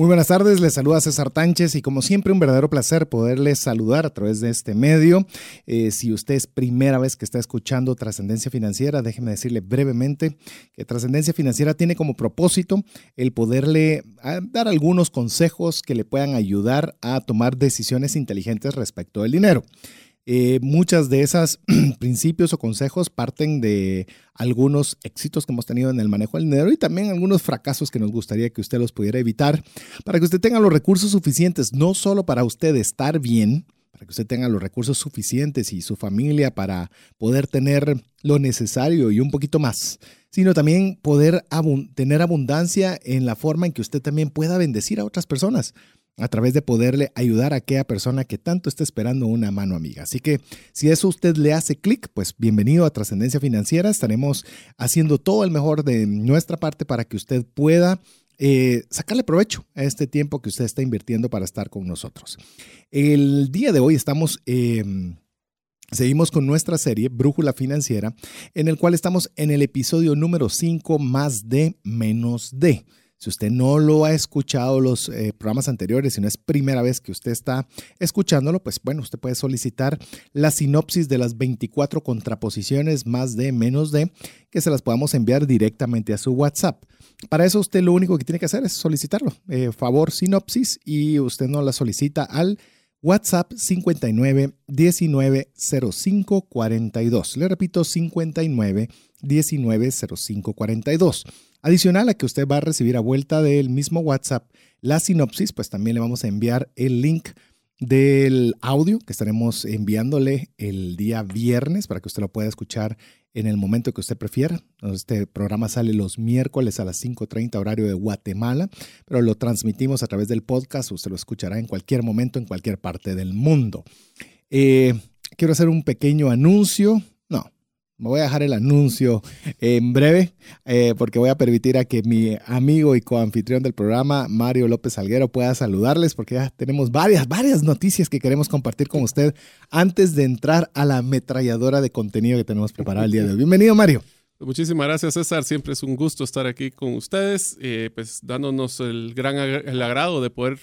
Muy buenas tardes, les saluda César Tánchez y como siempre un verdadero placer poderles saludar a través de este medio. Eh, si usted es primera vez que está escuchando Trascendencia Financiera, déjeme decirle brevemente que Trascendencia Financiera tiene como propósito el poderle ah, dar algunos consejos que le puedan ayudar a tomar decisiones inteligentes respecto del dinero. Eh, muchas de esas principios o consejos parten de algunos éxitos que hemos tenido en el manejo del dinero y también algunos fracasos que nos gustaría que usted los pudiera evitar. Para que usted tenga los recursos suficientes, no solo para usted estar bien, para que usted tenga los recursos suficientes y su familia para poder tener lo necesario y un poquito más, sino también poder tener abundancia en la forma en que usted también pueda bendecir a otras personas a través de poderle ayudar a aquella persona que tanto está esperando una mano amiga. Así que si eso usted le hace clic, pues bienvenido a Trascendencia Financiera. Estaremos haciendo todo el mejor de nuestra parte para que usted pueda eh, sacarle provecho a este tiempo que usted está invirtiendo para estar con nosotros. El día de hoy estamos... Em, seguimos con nuestra serie Brújula Financiera, en el cual estamos en el episodio número 5 más de menos de. Si usted no lo ha escuchado los eh, programas anteriores, si no es primera vez que usted está escuchándolo, pues bueno, usted puede solicitar la sinopsis de las 24 contraposiciones más de menos de que se las podamos enviar directamente a su WhatsApp. Para eso usted lo único que tiene que hacer es solicitarlo. Eh, favor sinopsis y usted no la solicita al WhatsApp 59 19 05 42. Le repito, 59 19 05 42. Adicional a que usted va a recibir a vuelta del mismo WhatsApp la sinopsis, pues también le vamos a enviar el link del audio que estaremos enviándole el día viernes para que usted lo pueda escuchar en el momento que usted prefiera. Este programa sale los miércoles a las 5.30 horario de Guatemala, pero lo transmitimos a través del podcast. Usted lo escuchará en cualquier momento, en cualquier parte del mundo. Eh, quiero hacer un pequeño anuncio me voy a dejar el anuncio en breve eh, porque voy a permitir a que mi amigo y coanfitrión del programa, Mario López Alguero, pueda saludarles porque ya tenemos varias, varias noticias que queremos compartir con usted antes de entrar a la ametralladora de contenido que tenemos preparada el día de hoy. Bienvenido, Mario. Muchísimas gracias, César. Siempre es un gusto estar aquí con ustedes, eh, pues dándonos el gran agrado de poder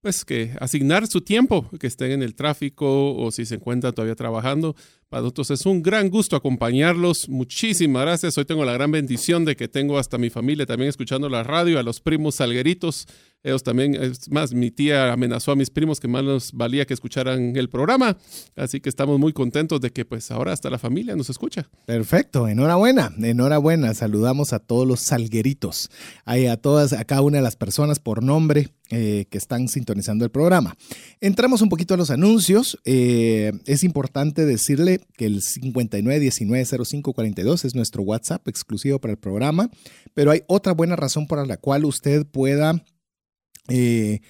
pues que asignar su tiempo, que estén en el tráfico o si se encuentran todavía trabajando. Para nosotros es un gran gusto acompañarlos. Muchísimas gracias. Hoy tengo la gran bendición de que tengo hasta mi familia también escuchando la radio, a los primos salgueritos ellos también, es más, mi tía amenazó a mis primos que más nos valía que escucharan el programa. Así que estamos muy contentos de que pues ahora hasta la familia nos escucha. Perfecto, enhorabuena, enhorabuena. Saludamos a todos los salgueritos, a todas, a cada una de las personas por nombre eh, que están sintonizando el programa. Entramos un poquito a los anuncios. Eh, es importante decirle que el 59190542 es nuestro WhatsApp exclusivo para el programa, pero hay otra buena razón por la cual usted pueda eh,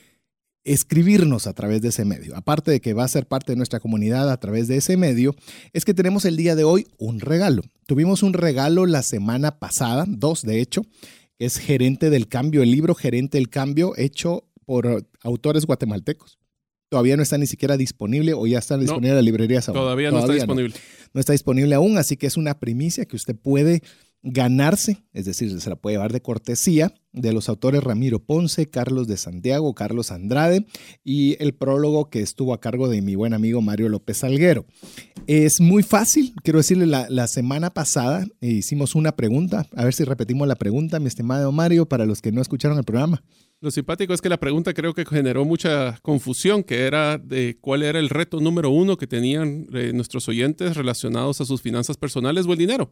escribirnos a través de ese medio. Aparte de que va a ser parte de nuestra comunidad a través de ese medio, es que tenemos el día de hoy un regalo. Tuvimos un regalo la semana pasada, dos de hecho, es Gerente del Cambio, el libro Gerente del Cambio hecho por autores guatemaltecos. Todavía no está ni siquiera disponible o ya está disponible en las librerías aún. Todavía no está disponible. no está disponible aún, así que es una primicia que usted puede ganarse, es decir, se la puede llevar de cortesía de los autores Ramiro Ponce, Carlos de Santiago, Carlos Andrade y el prólogo que estuvo a cargo de mi buen amigo Mario López Alguero. Es muy fácil, quiero decirle, la, semana pasada hicimos una pregunta, a ver si repetimos la pregunta, mi estimado Mario, para los que no escucharon el programa. Lo simpático es que la pregunta creo que generó mucha confusión, que era de cuál era el reto número uno que tenían eh, nuestros oyentes relacionados a sus finanzas personales o el dinero.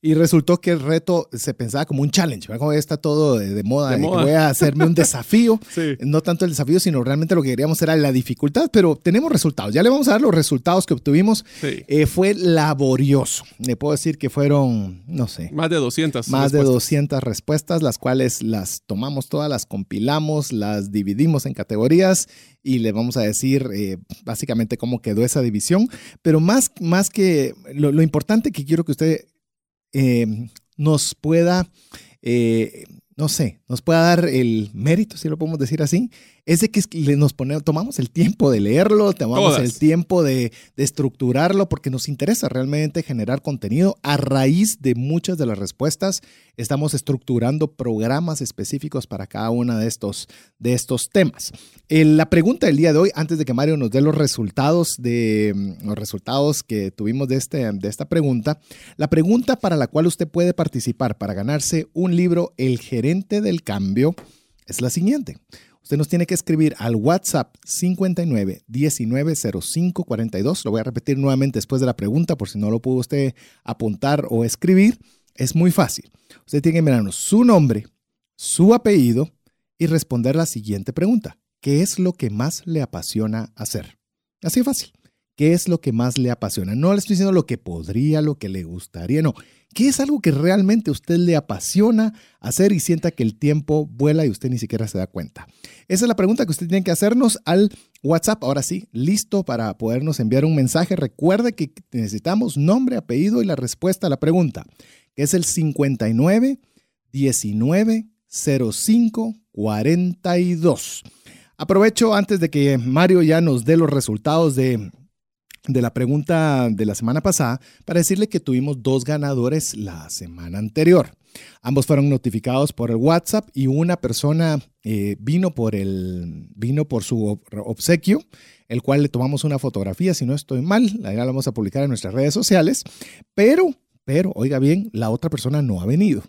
Y resultó que el reto se pensaba como un challenge, ¿verdad? Como está todo de, moda, de voy a hacerme un desafío. No tanto el desafío, sino realmente lo que queríamos era la dificultad, pero tenemos resultados. Ya le vamos a dar los resultados que obtuvimos. Eh, fue laborioso. Le puedo decir que fueron, no sé. Más de 200. Más de 200 respuestas, las cuales las tomamos todas, las compilamos, las dividimos en categorías y le vamos a decir eh, básicamente cómo quedó esa división. Pero más, más que lo, lo importante que quiero que usted eh, nos pueda, eh, no sé, nos pueda dar el mérito, si lo podemos decir así, es de que nos ponemos, tomamos el tiempo de leerlo, tomamos el tiempo de, estructurarlo, porque nos interesa realmente generar contenido. A raíz de muchas de las respuestas, estamos estructurando programas específicos para cada uno de estos, de estos temas. Eh, la pregunta del día de hoy, antes de que Mario nos dé los resultados, de, los resultados que tuvimos de, este, de esta pregunta, la pregunta para la cual usted puede participar para ganarse un libro, El gerente del cambio, es la siguiente. Usted nos tiene que escribir al WhatsApp 59 19 05 42. Lo voy a repetir nuevamente después de la pregunta por si no lo pudo usted apuntar o escribir. Es muy fácil. Usted tiene que mirarnos su nombre, su apellido y responder la siguiente pregunta. ¿Qué es lo que más le apasiona hacer? Así de fácil. ¿Qué es lo que más le apasiona? No le estoy diciendo lo que podría, lo que le gustaría, no. ¿Qué es algo que realmente a usted le apasiona hacer y sienta que el tiempo vuela y usted ni siquiera se da cuenta? Esa es la pregunta que usted tiene que hacernos al WhatsApp. Ahora sí, listo para podernos enviar un mensaje. Recuerde que necesitamos nombre, apellido y la respuesta a la pregunta, que es el 59 19 05 42. Aprovecho antes de que Mario ya nos dé los resultados de de la pregunta de la semana pasada para decirle que tuvimos dos ganadores la semana anterior. Ambos fueron notificados por el WhatsApp y una persona eh, vino, por el, vino por su obsequio, el cual le tomamos una fotografía, si no estoy mal, la vamos a publicar en nuestras redes sociales, pero, pero, oiga bien, la otra persona no ha venido.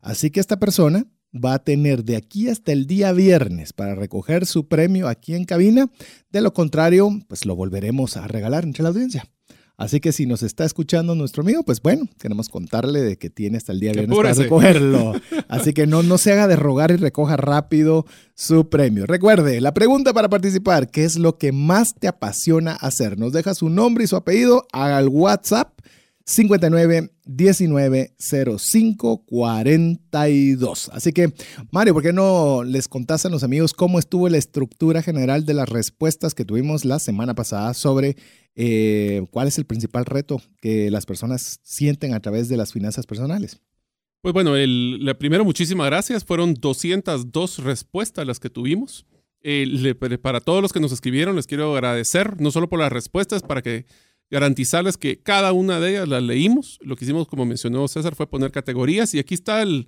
Así que esta persona va a tener de aquí hasta el día viernes para recoger su premio aquí en cabina. De lo contrario, pues lo volveremos a regalar entre la audiencia. Así que si nos está escuchando nuestro amigo, pues bueno, queremos contarle de que tiene hasta el día viernes para recogerlo. Así que no, no se haga de rogar y recoja rápido su premio. Recuerde, la pregunta para participar, ¿qué es lo que más te apasiona hacer? Nos deja su nombre y su apellido al WhatsApp 59 19 05 42. Así que, Mario, ¿por qué no les contás a los amigos cómo estuvo la estructura general de las respuestas que tuvimos la semana pasada sobre eh, cuál es el principal reto que las personas sienten a través de las finanzas personales? Pues bueno, el, primero, muchísimas gracias. Fueron 202 respuestas las que tuvimos. para todos los que nos escribieron, les quiero agradecer, no solo por las respuestas, para que garantizarles que cada una de ellas las leímos. Lo que hicimos, como mencionó César, fue poner categorías y aquí están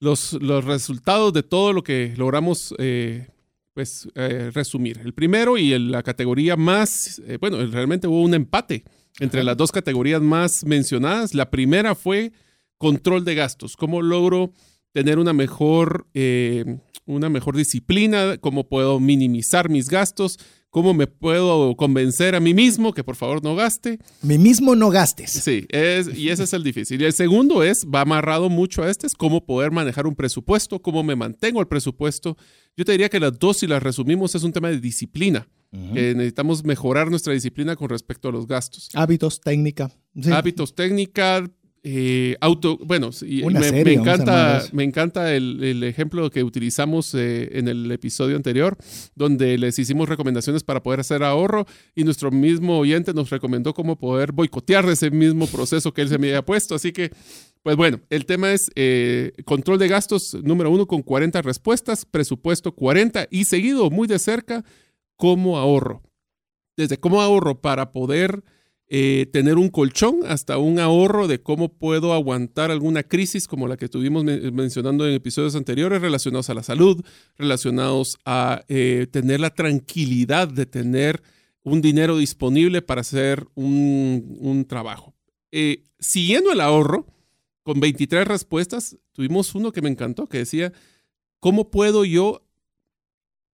los, los resultados de todo lo que logramos eh, pues, eh, resumir. El primero y la categoría más, eh, bueno, realmente hubo un empate entre las dos categorías más mencionadas. La primera fue control de gastos. ¿Cómo logro tener una mejor, una mejor disciplina? ¿Cómo puedo minimizar mis gastos? ¿Cómo me puedo convencer a mí mismo que por favor no gaste? Mí mismo no gastes. Sí, es, y ese es el difícil. Y el segundo es, va amarrado mucho a este, es cómo poder manejar un presupuesto, cómo me mantengo el presupuesto. Yo te diría que las dos, si las resumimos, es un tema de disciplina. Que necesitamos mejorar nuestra disciplina con respecto a los gastos. Hábitos, técnica. Hábitos, técnica, eh, auto, bueno, me, encanta, me encanta el, ejemplo que utilizamos eh, en el episodio anterior, donde les hicimos recomendaciones para poder hacer ahorro y nuestro mismo oyente nos recomendó cómo poder boicotear ese mismo proceso que él se me había puesto. Así que, pues bueno, el tema es eh, control de gastos número uno con 40 respuestas, presupuesto 40 y seguido muy de cerca, cómo ahorro. Desde cómo ahorro para poder eh, tener un colchón hasta un ahorro de cómo puedo aguantar alguna crisis como la que estuvimos mencionando en episodios anteriores relacionados a la salud, relacionados a eh, tener la tranquilidad de tener un dinero disponible para hacer un, trabajo. Eh, siguiendo el ahorro, con 23 respuestas, tuvimos uno que me encantó, que decía, ¿cómo puedo yo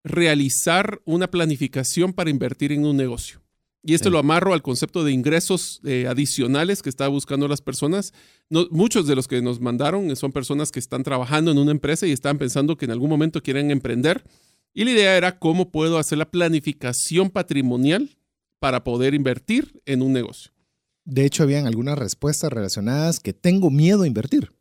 realizar una planificación para invertir en un negocio? Y esto lo amarro al concepto de ingresos eh, adicionales que está buscando las personas. muchos de los que nos mandaron son personas que están trabajando en una empresa y están pensando que en algún momento quieren emprender. Y la idea era cómo puedo hacer la planificación patrimonial para poder invertir en un negocio. De hecho, habían algunas respuestas relacionadas que tengo miedo a invertir.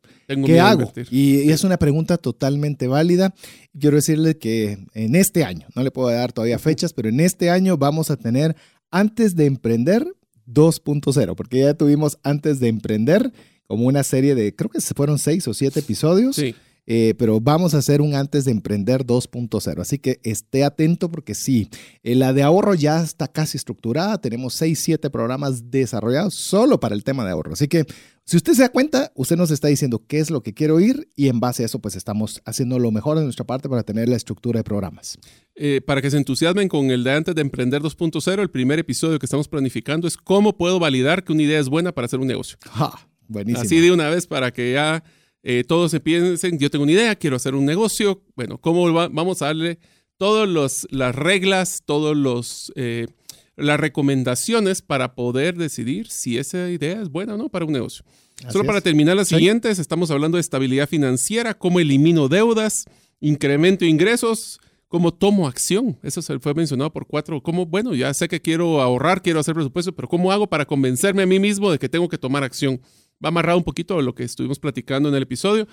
¿Qué hago? Y, es una pregunta totalmente válida. Quiero decirle que en este año, no le puedo dar todavía fechas, pero en este año vamos a tener antes de emprender 2.0, porque ya tuvimos antes de emprender como una serie de, creo que fueron seis o siete episodios. Sí. Eh, pero vamos a hacer un antes de emprender 2.0. Así que esté atento porque sí, eh, la de ahorro ya está casi estructurada. Tenemos 6, 7 programas desarrollados solo para el tema de ahorro. Así que si usted se da cuenta, usted nos está diciendo qué es lo que quiere oír y en base a eso pues estamos haciendo lo mejor de nuestra parte para tener la estructura de programas. Eh, para que se entusiasmen con el de antes de emprender 2.0, el primer episodio que estamos planificando es cómo puedo validar que una idea es buena para hacer un negocio. buenísimo. Así de una vez para que ya eh, todos se piensen, yo tengo una idea, quiero hacer un negocio, bueno, ¿cómo vamos a darle todas las reglas, todas eh, las recomendaciones para poder decidir si esa idea es buena o no para un negocio? Solo para terminar las siguientes, estamos hablando de estabilidad financiera, cómo elimino deudas, incremento ingresos, cómo tomo acción. Eso se fue mencionado por cuatro. ¿Cómo? Bueno, ya sé que quiero ahorrar, quiero hacer presupuesto, pero ¿cómo hago para convencerme a mí mismo de que tengo que tomar acción? Va amarrado un poquito lo que estuvimos platicando en el episodio.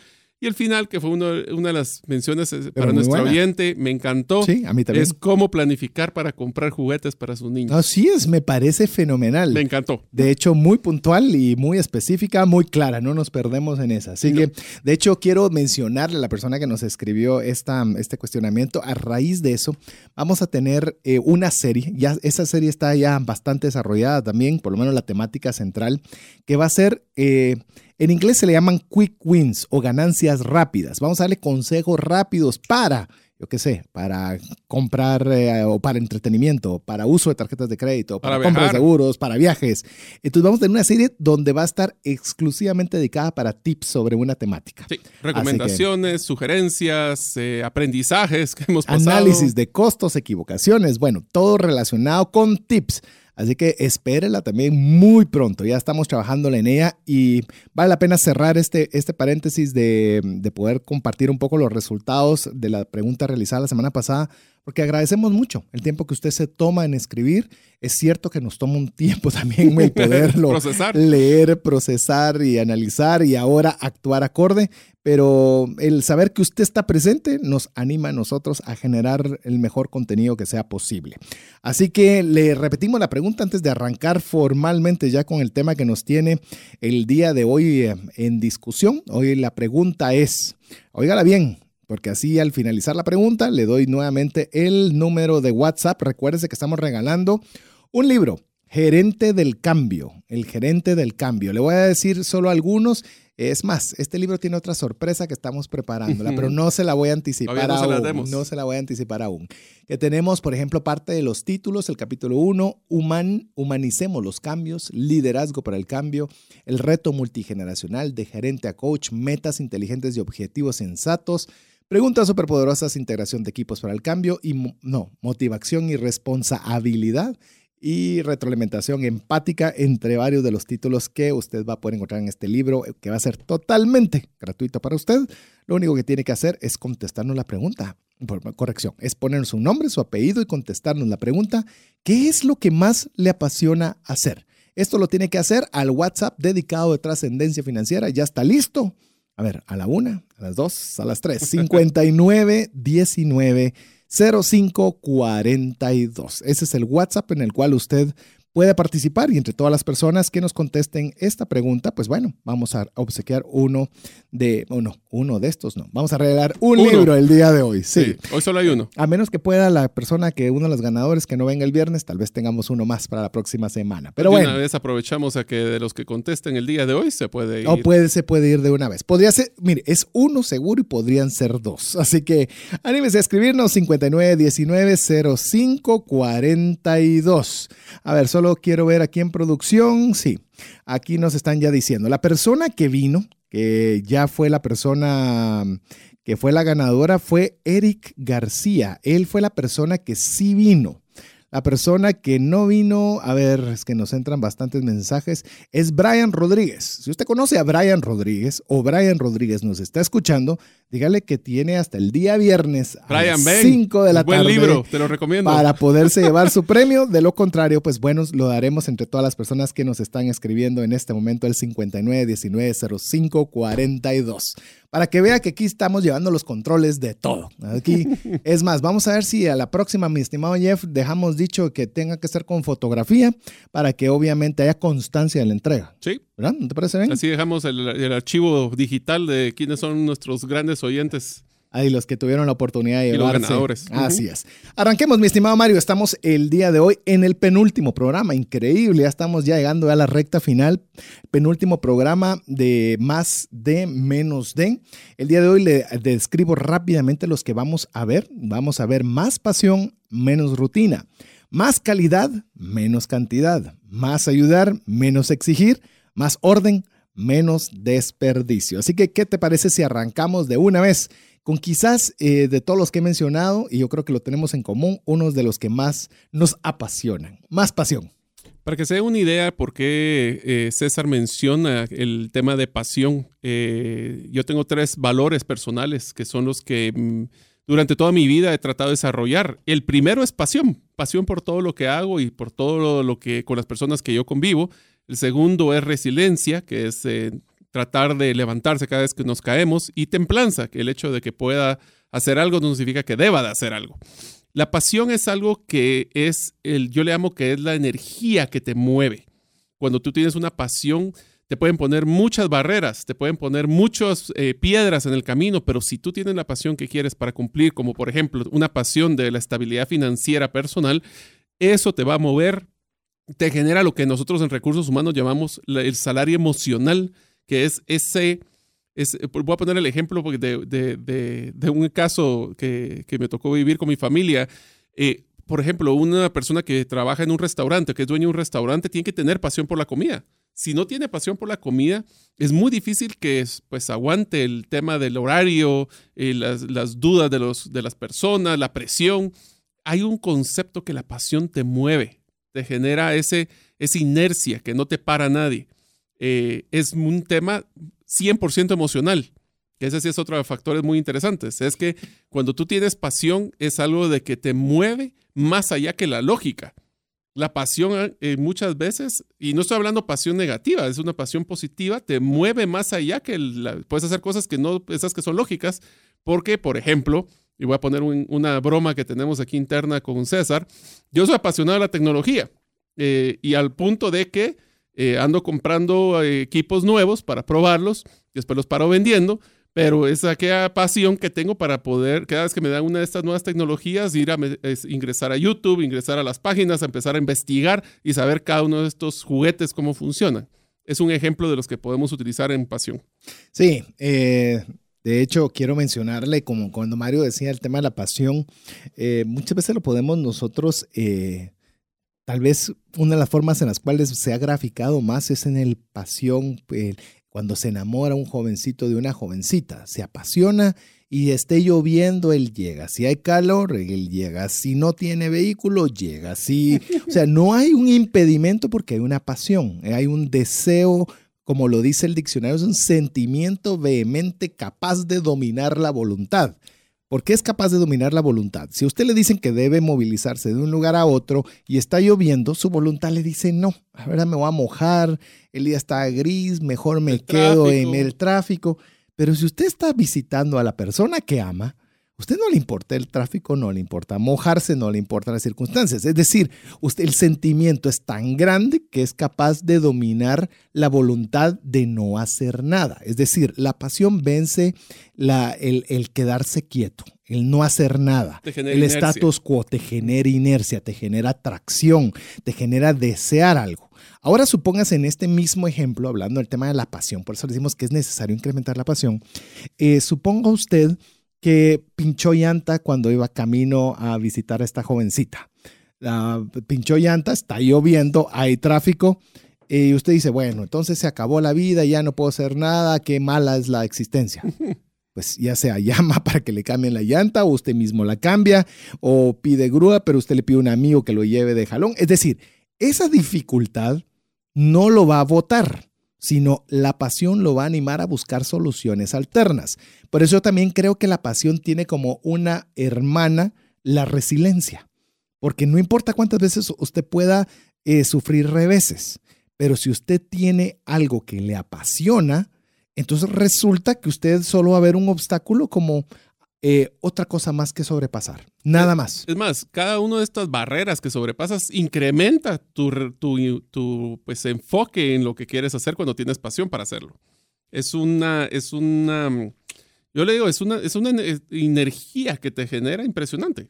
Y el final, que fue una de las menciones eh, para nuestro oyente, me encantó. Sí, a mí también. Es cómo planificar para comprar juguetes para sus niños. Así es, me parece fenomenal. Me encantó. De hecho, muy puntual y muy específica, muy clara, no nos perdemos en esa. Así que, de hecho, quiero mencionarle a la persona que nos escribió esta, este cuestionamiento. A raíz de eso, vamos a tener eh, una serie, ya esa serie está ya bastante desarrollada también, por lo menos la temática central, que va a ser... Eh, en inglés se le llaman quick wins o ganancias rápidas. Vamos a darle consejos rápidos para, yo qué sé, para comprar eh, o para entretenimiento, para uso de tarjetas de crédito, para, para compra de seguros, para viajes. Entonces vamos a tener una serie donde va a estar exclusivamente dedicada para tips sobre una temática. Sí, recomendaciones, sugerencias, eh, aprendizajes que hemos pasado. Análisis de costos, equivocaciones, bueno, todo relacionado con tips Así que espérela también muy pronto. Ya estamos trabajando en ella y vale la pena cerrar este, este paréntesis de, de poder compartir un poco los resultados de la pregunta realizada la semana pasada porque agradecemos mucho el tiempo que usted se toma en escribir. Es cierto que nos toma un tiempo también el poderlo procesar. leer, procesar y analizar y ahora actuar acorde, pero el saber que usted está presente nos anima a nosotros a generar el mejor contenido que sea posible. Así que le repetimos la pregunta antes de arrancar formalmente ya con el tema que nos tiene el día de hoy eh, en discusión. Hoy la pregunta es, oígala bien, porque así al finalizar la pregunta le doy nuevamente el número de WhatsApp. Recuérdese que estamos regalando un libro, Gerente del Cambio, el gerente del cambio. Le voy a decir solo algunos es más, este libro tiene otra sorpresa que estamos preparándola, pero no se la voy a anticipar no aún. Se no se la voy a anticipar aún. Que tenemos, por ejemplo, parte de los títulos, el capítulo 1, Human, Humanicemos los cambios, liderazgo para el cambio, el reto multigeneracional de gerente a coach, metas inteligentes y objetivos sensatos, Preguntas superpoderosas, integración de equipos para el cambio y no, motivación y responsabilidad y retroalimentación empática entre varios de los títulos que usted va a poder encontrar en este libro, que va a ser totalmente gratuito para usted. Lo único que tiene que hacer es contestarnos la pregunta. Corrección, es ponernos su nombre, su apellido y contestarnos la pregunta, ¿qué es lo que más le apasiona hacer? Esto lo tiene que hacer al WhatsApp dedicado de trascendencia financiera. Ya está listo. A ver, a la una, a las dos, a las tres. 59 19 0542. Ese es el WhatsApp en el cual usted puede participar y entre todas las personas que nos contesten esta pregunta, pues bueno, vamos a obsequiar uno de, uno, uno de estos, no, vamos a regalar un libro el día de hoy, sí. Hoy solo hay uno. A menos que pueda la persona que uno de los ganadores que no venga el viernes, tal vez tengamos uno más para la próxima semana. Pero bueno. Una vez aprovechamos a que de los que contesten el día de hoy se puede ir. O puede, se puede ir de una vez. Podría ser, mire, es uno seguro y podrían ser dos. Así que anímese a escribirnos 5919 0542. A ver, solo quiero ver aquí en producción. Sí, aquí nos están ya diciendo. La persona que vino, que ya fue la persona que fue la ganadora, fue Eric García. Él fue la persona que sí vino. La persona que no vino, a ver, es que nos entran bastantes mensajes, es Brian Rodríguez. Si usted conoce a Brian Rodríguez o Brian Rodríguez nos está escuchando, dígale que tiene hasta el día viernes a las 5 de la buen tarde. libro, te lo recomiendo. Para poderse llevar su premio. De lo contrario, pues bueno, lo daremos entre todas las personas que nos están escribiendo en este momento el 59190542 para que vea que aquí estamos llevando los controles de todo. Aquí, es más, vamos a ver si a la próxima, mi estimado Jeff, dejamos dicho que tenga que ser con fotografía para que obviamente haya constancia de la entrega. Sí. ¿Verdad? ¿No te parece bien? Así dejamos el, el archivo digital de quiénes son nuestros grandes oyentes. Ahí los que tuvieron la oportunidad de Y los llevarse. ganadores. Así es. Arranquemos, mi estimado Mario. Estamos el día de hoy en el penúltimo programa. Increíble. Ya estamos ya llegando a la recta final. Penúltimo programa de más de menos de. El día de hoy le describo rápidamente los que vamos a ver. Vamos a ver más pasión, menos rutina. Más calidad, menos cantidad. Más ayudar, menos exigir. Más orden, menos desperdicio. Así que, ¿qué te parece si arrancamos de una vez con quizás eh, de todos los que he mencionado, y yo creo que lo tenemos en común, unos de los que más nos apasionan? Más pasión. Para que se dé una idea por qué eh, César menciona el tema de pasión, eh, yo tengo tres valores personales que son los que mm, durante toda mi vida he tratado de desarrollar. El primero es pasión, pasión por todo lo que hago y por todo lo, lo que con las personas que yo convivo. El segundo es resiliencia, que es eh, tratar de levantarse cada vez que nos caemos, y templanza, que el hecho de que pueda hacer algo no significa que deba de hacer algo. La pasión es algo que es, el, yo le amo que es la energía que te mueve. Cuando tú tienes una pasión, te pueden poner muchas barreras, te pueden poner muchas eh, piedras en el camino, pero si tú tienes la pasión que quieres para cumplir, como por ejemplo una pasión de la estabilidad financiera personal, eso te va a mover, te genera lo que nosotros en recursos humanos llamamos la- el salario emocional, que es ese, es, voy a poner el ejemplo de, de- de- de un caso que, que me tocó vivir con mi familia. Eh, por ejemplo, una persona que trabaja en un restaurante, que es dueño de un restaurante, tiene que tener pasión por la comida. Si no tiene pasión por la comida, es muy difícil que pues, aguante el tema del horario, eh, las, las dudas de, los, de las personas, la presión. Hay un concepto que la pasión te mueve, te genera ese, esa inercia que no te para nadie. Eh, es un tema 100% emocional, que ese sí es otro de los factores muy interesantes. Es que cuando tú tienes pasión es algo de que te mueve más allá que la lógica. La pasión eh, muchas veces, y no estoy hablando pasión negativa, es una pasión positiva, te mueve más allá que la, puedes hacer cosas que no esas que son lógicas, porque, por ejemplo, y voy a poner un- una broma que tenemos aquí interna con César, yo soy apasionado de la tecnología eh, y al punto de que eh, ando comprando eh, equipos nuevos para probarlos, después los paro vendiendo, pero es aquella pasión que tengo para poder, cada vez que me dan una de estas nuevas tecnologías, ir a es ingresar a YouTube, ingresar a las páginas, a empezar a investigar y saber cada uno de estos juguetes cómo funcionan. Es un ejemplo de los que podemos utilizar en pasión. Sí, eh, de hecho quiero mencionarle, como cuando Mario decía el tema de la pasión, eh, muchas veces lo podemos nosotros, eh, tal vez una de las formas en las cuales se ha graficado más es en el pasión, eh, cuando se enamora un jovencito de una jovencita, se apasiona y esté lloviendo, él llega. Si hay calor, él llega. Si no tiene vehículo, llega. Si, o sea, no hay un impedimento porque hay una pasión, eh, hay un deseo como lo dice el diccionario, es un sentimiento vehemente capaz de dominar la voluntad. ¿Por qué es capaz de dominar la voluntad? Si a usted le dicen que debe movilizarse de un lugar a otro y está lloviendo, su voluntad le dice no, ahora me voy a mojar, el día está gris, mejor me El quedo en el tráfico. Pero si usted está visitando a la persona que ama, a usted no le importa el tráfico, no le importa mojarse, no le importan las circunstancias. Es decir, usted, el sentimiento es tan grande que es capaz de dominar la voluntad de no hacer nada. Es decir, la pasión vence la, el, el quedarse quieto, el no hacer nada. El inercia. status quo te genera inercia, te genera atracción, te genera desear algo. Ahora supóngase en este mismo ejemplo, hablando del tema de la pasión, por eso decimos que es necesario incrementar la pasión, eh, suponga usted que pinchó llanta cuando iba camino a visitar a esta jovencita. La pinchó llanta, está lloviendo, hay tráfico, y usted dice, bueno, entonces se acabó la vida, ya no puedo hacer nada, qué mala es la existencia. pues ya sea llama para que le cambien la llanta o usted mismo la cambia o pide grúa, pero usted le pide a un amigo que lo lleve de jalón. Es decir, esa dificultad no lo va a votar, sino la pasión lo va a animar a buscar soluciones alternas. Por eso también creo que la pasión tiene como una hermana la resiliencia, porque no importa cuántas veces usted pueda eh, sufrir reveses, pero si usted tiene algo que le apasiona, entonces resulta que usted solo va a ver un obstáculo como eh, otra cosa más que sobrepasar. Nada más. Es más, cada una de estas barreras que sobrepasas incrementa tu, tu, pues, enfoque en lo que quieres hacer cuando tienes pasión para hacerlo. Es una, es una, yo le digo, es una, es una energía que te genera impresionante.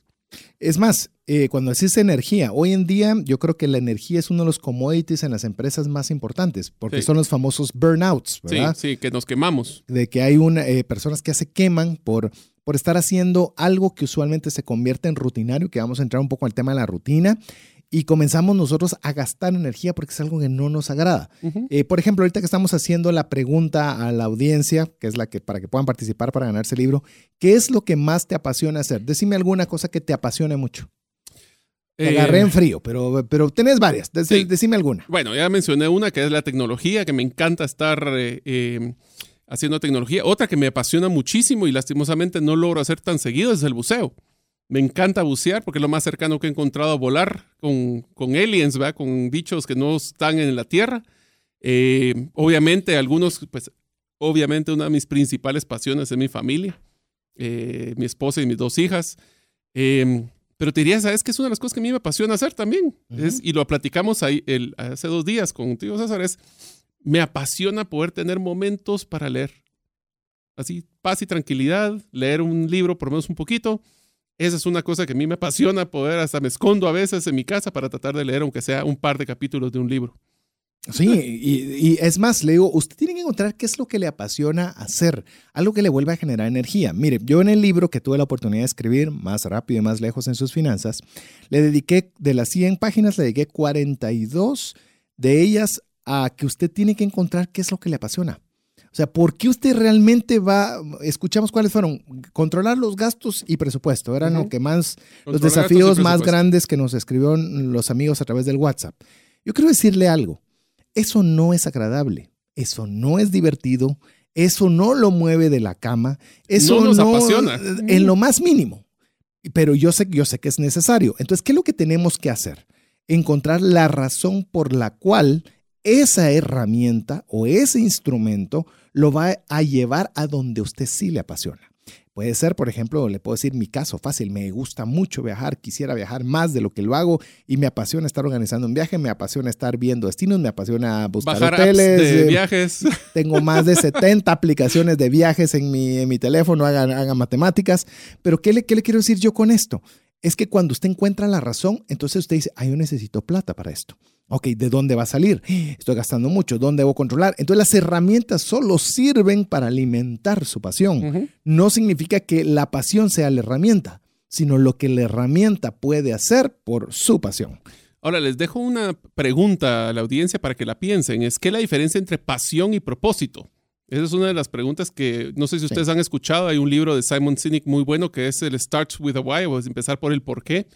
Es más, eh, cuando decís energía, hoy en día yo creo que la energía es uno de los commodities en las empresas más importantes, porque son los famosos burnouts, ¿verdad? Sí, sí, que nos quemamos. De que hay una, eh, personas que se queman por, por estar haciendo algo que usualmente se convierte en rutinario, que vamos a entrar un poco al tema de la rutina, y comenzamos nosotros a gastar energía porque es algo que no nos agrada. Eh, por ejemplo, ahorita que estamos haciendo la pregunta a la audiencia, que es la que para que puedan participar para ganarse el libro, ¿qué es lo que más te apasiona hacer? Decime alguna cosa que te apasione mucho. Te agarré en eh, frío, pero, pero tenés varias. Decime alguna. Bueno, ya mencioné una que es la tecnología, que me encanta estar eh, haciendo tecnología. Otra que me apasiona muchísimo y lastimosamente no logro hacer tan seguido es el buceo. Me encanta bucear porque es lo más cercano que he encontrado a volar con, con aliens, ¿verdad? con bichos que no están en la Tierra. Eh, obviamente, algunos, pues, obviamente una de mis principales pasiones es mi familia, eh, mi esposa y mis dos hijas. Em, pero te diría, ¿sabes qué es una de las cosas que a mí me apasiona hacer también? es, y lo platicamos ahí el, hace dos días contigo, César, es, me apasiona poder tener momentos para leer. Así, paz y tranquilidad, leer un libro por lo menos un poquito, esa es una cosa que a mí me apasiona poder, hasta me escondo a veces en mi casa para tratar de leer, aunque sea un par de capítulos de un libro. Sí, y, es más, le digo, usted tiene que encontrar qué es lo que le apasiona hacer, algo que le vuelva a generar energía. Mire, yo en el libro que tuve la oportunidad de escribir, Más rápido y más lejos en sus finanzas, le dediqué, de las 100 páginas, le dediqué 42 de ellas a que usted tiene que encontrar qué es lo que le apasiona. O sea, ¿por qué usted realmente va? Escuchamos cuáles fueron. Controlar los gastos y presupuesto. Eran lo que más, los desafíos más grandes que nos escribieron los amigos a través del WhatsApp. Yo quiero decirle algo. Eso no es agradable. Eso no es divertido. Eso no lo mueve de la cama. Eso no nos apasiona. En lo más mínimo. Pero yo sé, yo sé que es necesario. Entonces, ¿qué es lo que tenemos que hacer? Encontrar la razón por la cual esa herramienta o ese instrumento lo va a llevar a donde usted sí le apasiona. Puede ser, por ejemplo, le puedo decir mi caso fácil, me gusta mucho viajar, quisiera viajar más de lo que lo hago y me apasiona estar organizando un viaje, me apasiona estar viendo destinos, me apasiona buscar hoteles. de eh, viajes. Tengo más de 70 aplicaciones de viajes en mi, en mi teléfono, hagan, hagan matemáticas. Pero ¿qué le, ¿qué le quiero decir yo con esto? Es que cuando usted encuentra la razón, entonces usted dice, ah, yo necesito plata para esto. Ok, ¿de dónde va a salir? Estoy gastando mucho, ¿dónde debo controlar? Entonces las herramientas solo sirven para alimentar su pasión. No significa que la pasión sea la herramienta, sino lo que la herramienta puede hacer por su pasión. Ahora les dejo una pregunta a la audiencia para que la piensen. Es ¿qué es la diferencia entre pasión y propósito? Esa es una de las preguntas que no sé si ustedes han escuchado. Hay un libro de Simon Sinek muy bueno que es el Starts with a Why, o es empezar por el por qué.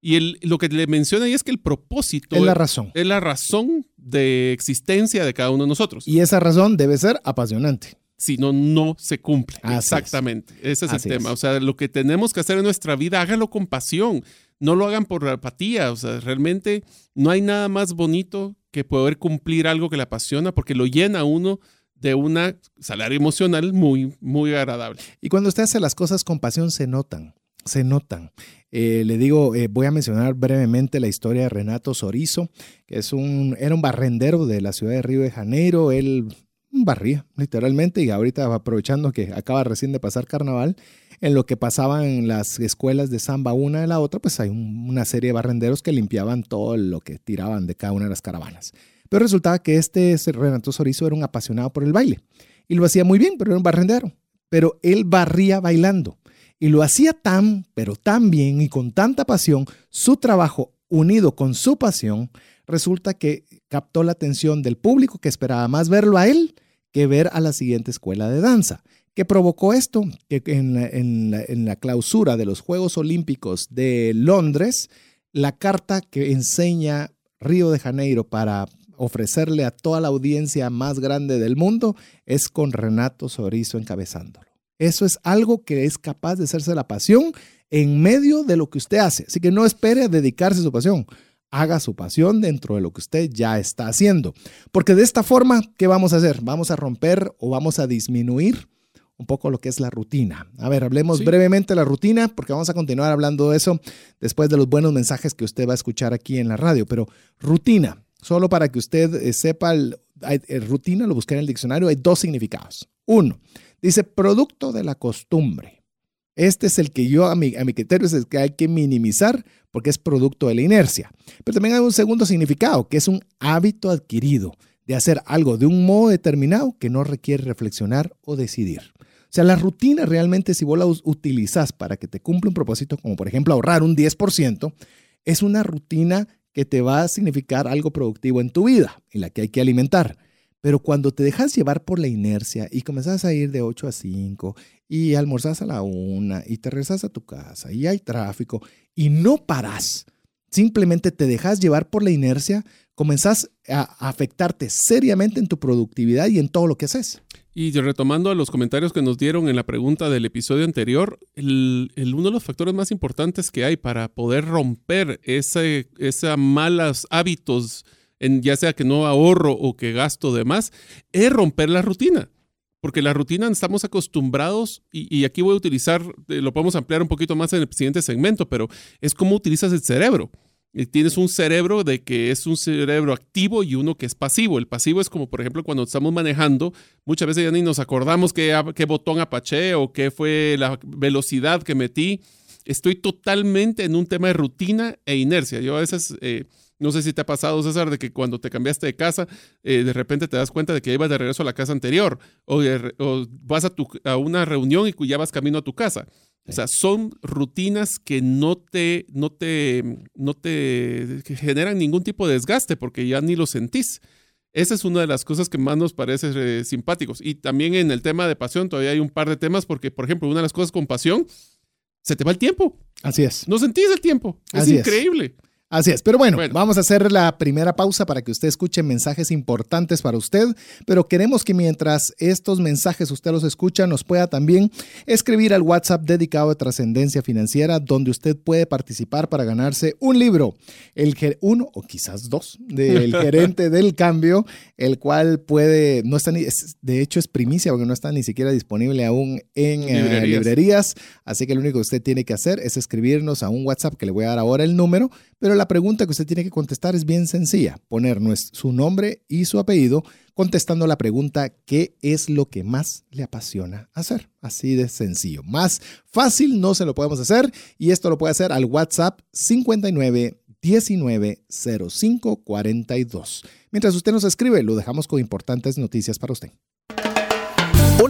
Y el, lo que le menciona ahí es que el propósito es la razón. Es la razón de existencia de cada uno de nosotros. Y esa razón debe ser apasionante. Si no, no se cumple. Exactamente. Ese es el tema. O sea, lo que tenemos que hacer en nuestra vida, hágalo con pasión. No lo hagan por apatía. O sea, realmente no hay nada más bonito que poder cumplir algo que le apasiona porque lo llena uno de una salario emocional muy, muy agradable. Y cuando usted hace las cosas con pasión, se notan se notan. Eh, le digo, eh, voy a mencionar brevemente la historia de Renato Sorizo, que es un, era un barrendero de la ciudad de Río de Janeiro. Él barría, literalmente, y ahorita aprovechando que acaba recién de pasar carnaval, en lo que pasaba en las escuelas de samba una de la otra, pues hay una serie de barrenderos que limpiaban todo lo que tiraban de cada una de las caravanas. Pero resultaba que este Renato Sorizo era un apasionado por el baile, y lo hacía muy bien, pero era un barrendero. Pero él barría bailando. Y lo hacía tan, pero tan bien y con tanta pasión, su trabajo unido con su pasión, resulta que captó la atención del público que esperaba más verlo a él que ver a la siguiente escuela de danza. ¿Qué provocó esto? Que en la, clausura de los Juegos Olímpicos de Londres, la carta que enseña Río de Janeiro para ofrecerle a toda la audiencia más grande del mundo es con Renato Sorizo encabezándolo. Eso es algo que es capaz de hacerse la pasión en medio de lo que usted hace. Así que no espere a dedicarse a su pasión. Haga su pasión dentro de lo que usted ya está haciendo. Porque de esta forma, ¿qué vamos a hacer? Vamos a romper o vamos a disminuir un poco lo que es la rutina. A ver, hablemos brevemente de la rutina, porque vamos a continuar hablando de eso después de los buenos mensajes que usted va a escuchar aquí en la radio. Pero rutina, solo para que usted eh, sepa, el, rutina, lo busqué en el diccionario, hay dos significados. Uno, dice producto de la costumbre. Este es el que yo, a mi, a mi criterio, es el que hay que minimizar porque es producto de la inercia. Pero también hay un segundo significado, que es un hábito adquirido de hacer algo de un modo determinado que no requiere reflexionar o decidir. O sea, la rutina realmente, si vos la utilizas para que te cumpla un propósito, como por ejemplo ahorrar un 10%, es una rutina que te va a significar algo productivo en tu vida, en la que hay que alimentar. Pero cuando te dejas llevar por la inercia y comenzás a ir de 8 a 5 y almorzás a la 1 y te regresas a tu casa y hay tráfico y no paras, simplemente te dejas llevar por la inercia, comenzás a afectarte seriamente en tu productividad y en todo lo que haces. Y retomando a los comentarios que nos dieron en la pregunta del episodio anterior, el, uno de los factores más importantes que hay para poder romper ese, esos malos hábitos, en, ya sea que no ahorro o que gasto de más, es romper la rutina. Porque la rutina estamos acostumbrados, y, y aquí voy a utilizar, eh, lo podemos ampliar un poquito más en el siguiente segmento, pero es cómo utilizas el cerebro tienes un cerebro de que es un cerebro activo y uno que es pasivo. El pasivo es como, por ejemplo, cuando estamos manejando, muchas veces ya ni nos acordamos qué, qué botón apaché o qué fue la velocidad que metí. Estoy totalmente en un tema de rutina e inercia. Yo a veces, eh, no sé si te ha pasado, César, de que cuando te cambiaste de casa, eh, de repente te das cuenta de que ibas de regreso a la casa anterior o, vas a, tu, a una reunión y ya vas camino a tu casa. O sea, son rutinas que no te, no te, no te generan ningún tipo de desgaste porque ya ni lo sentís. Esa es una de las cosas que más nos parece eh, simpáticos. Y también en el tema de pasión todavía hay un par de temas porque, por ejemplo, una de las cosas con pasión, se te va el tiempo. Así es. No sentís el tiempo. Es increíble. Así es, pero bueno, vamos a hacer la primera pausa para que usted escuche mensajes importantes para usted, pero queremos que mientras estos mensajes usted los escucha, nos pueda también escribir al WhatsApp dedicado a trascendencia financiera, donde used puede participar para ganarse un libro, el uno o quizás dos, del gerente del cambio, el cual puede, no está ni, de hecho es primicia porque no está ni siquiera disponible aún en eh, librerías, así que lo único que usted tiene que hacer es escribirnos a un WhatsApp que le voy a dar ahora el número, pero la pregunta que usted tiene que contestar es bien sencilla, poner su nombre y su apellido contestando la pregunta ¿qué es lo que más le apasiona hacer? Así de sencillo. Más fácil no se lo podemos hacer y esto lo puede hacer al WhatsApp 59 19 05 42. Mientras usted nos escribe, lo dejamos con importantes noticias para usted.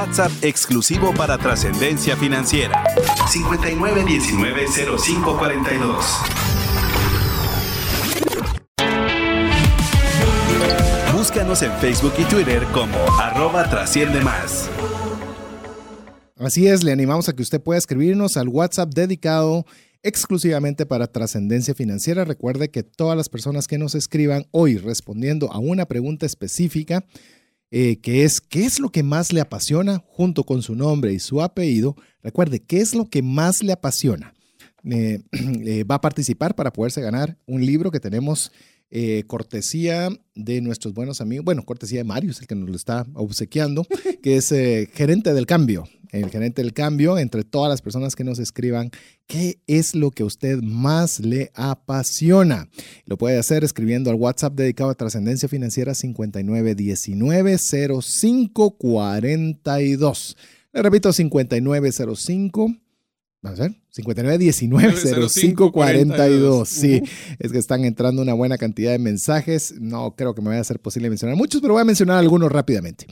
WhatsApp exclusivo para trascendencia financiera. 59190542. Búscanos en Facebook y Twitter como arroba trasciende más. Así es, le animamos a que usted pueda escribirnos al WhatsApp dedicado exclusivamente para trascendencia financiera. Recuerde que todas las personas que nos escriban hoy respondiendo a una pregunta específica, eh, que es ¿qué es lo que más le apasiona? Junto con su nombre y su apellido, recuerde, ¿qué es lo que más le apasiona? Eh, eh, va a participar para poderse ganar un libro que tenemos eh, cortesía de nuestros buenos amigos, bueno, cortesía de Mario, el que nos lo está obsequiando, que es eh, gerente del cambio. El gerente del cambio, entre todas las personas que nos escriban, ¿qué es lo que a usted más le apasiona? Lo puede hacer escribiendo al WhatsApp dedicado a trascendencia financiera 59190542. Le repito, 5905 Vamos a ver, 59190542. Sí, es que están entrando una buena cantidad de mensajes. No creo que me vaya a ser posible mencionar muchos, pero voy a mencionar algunos rápidamente.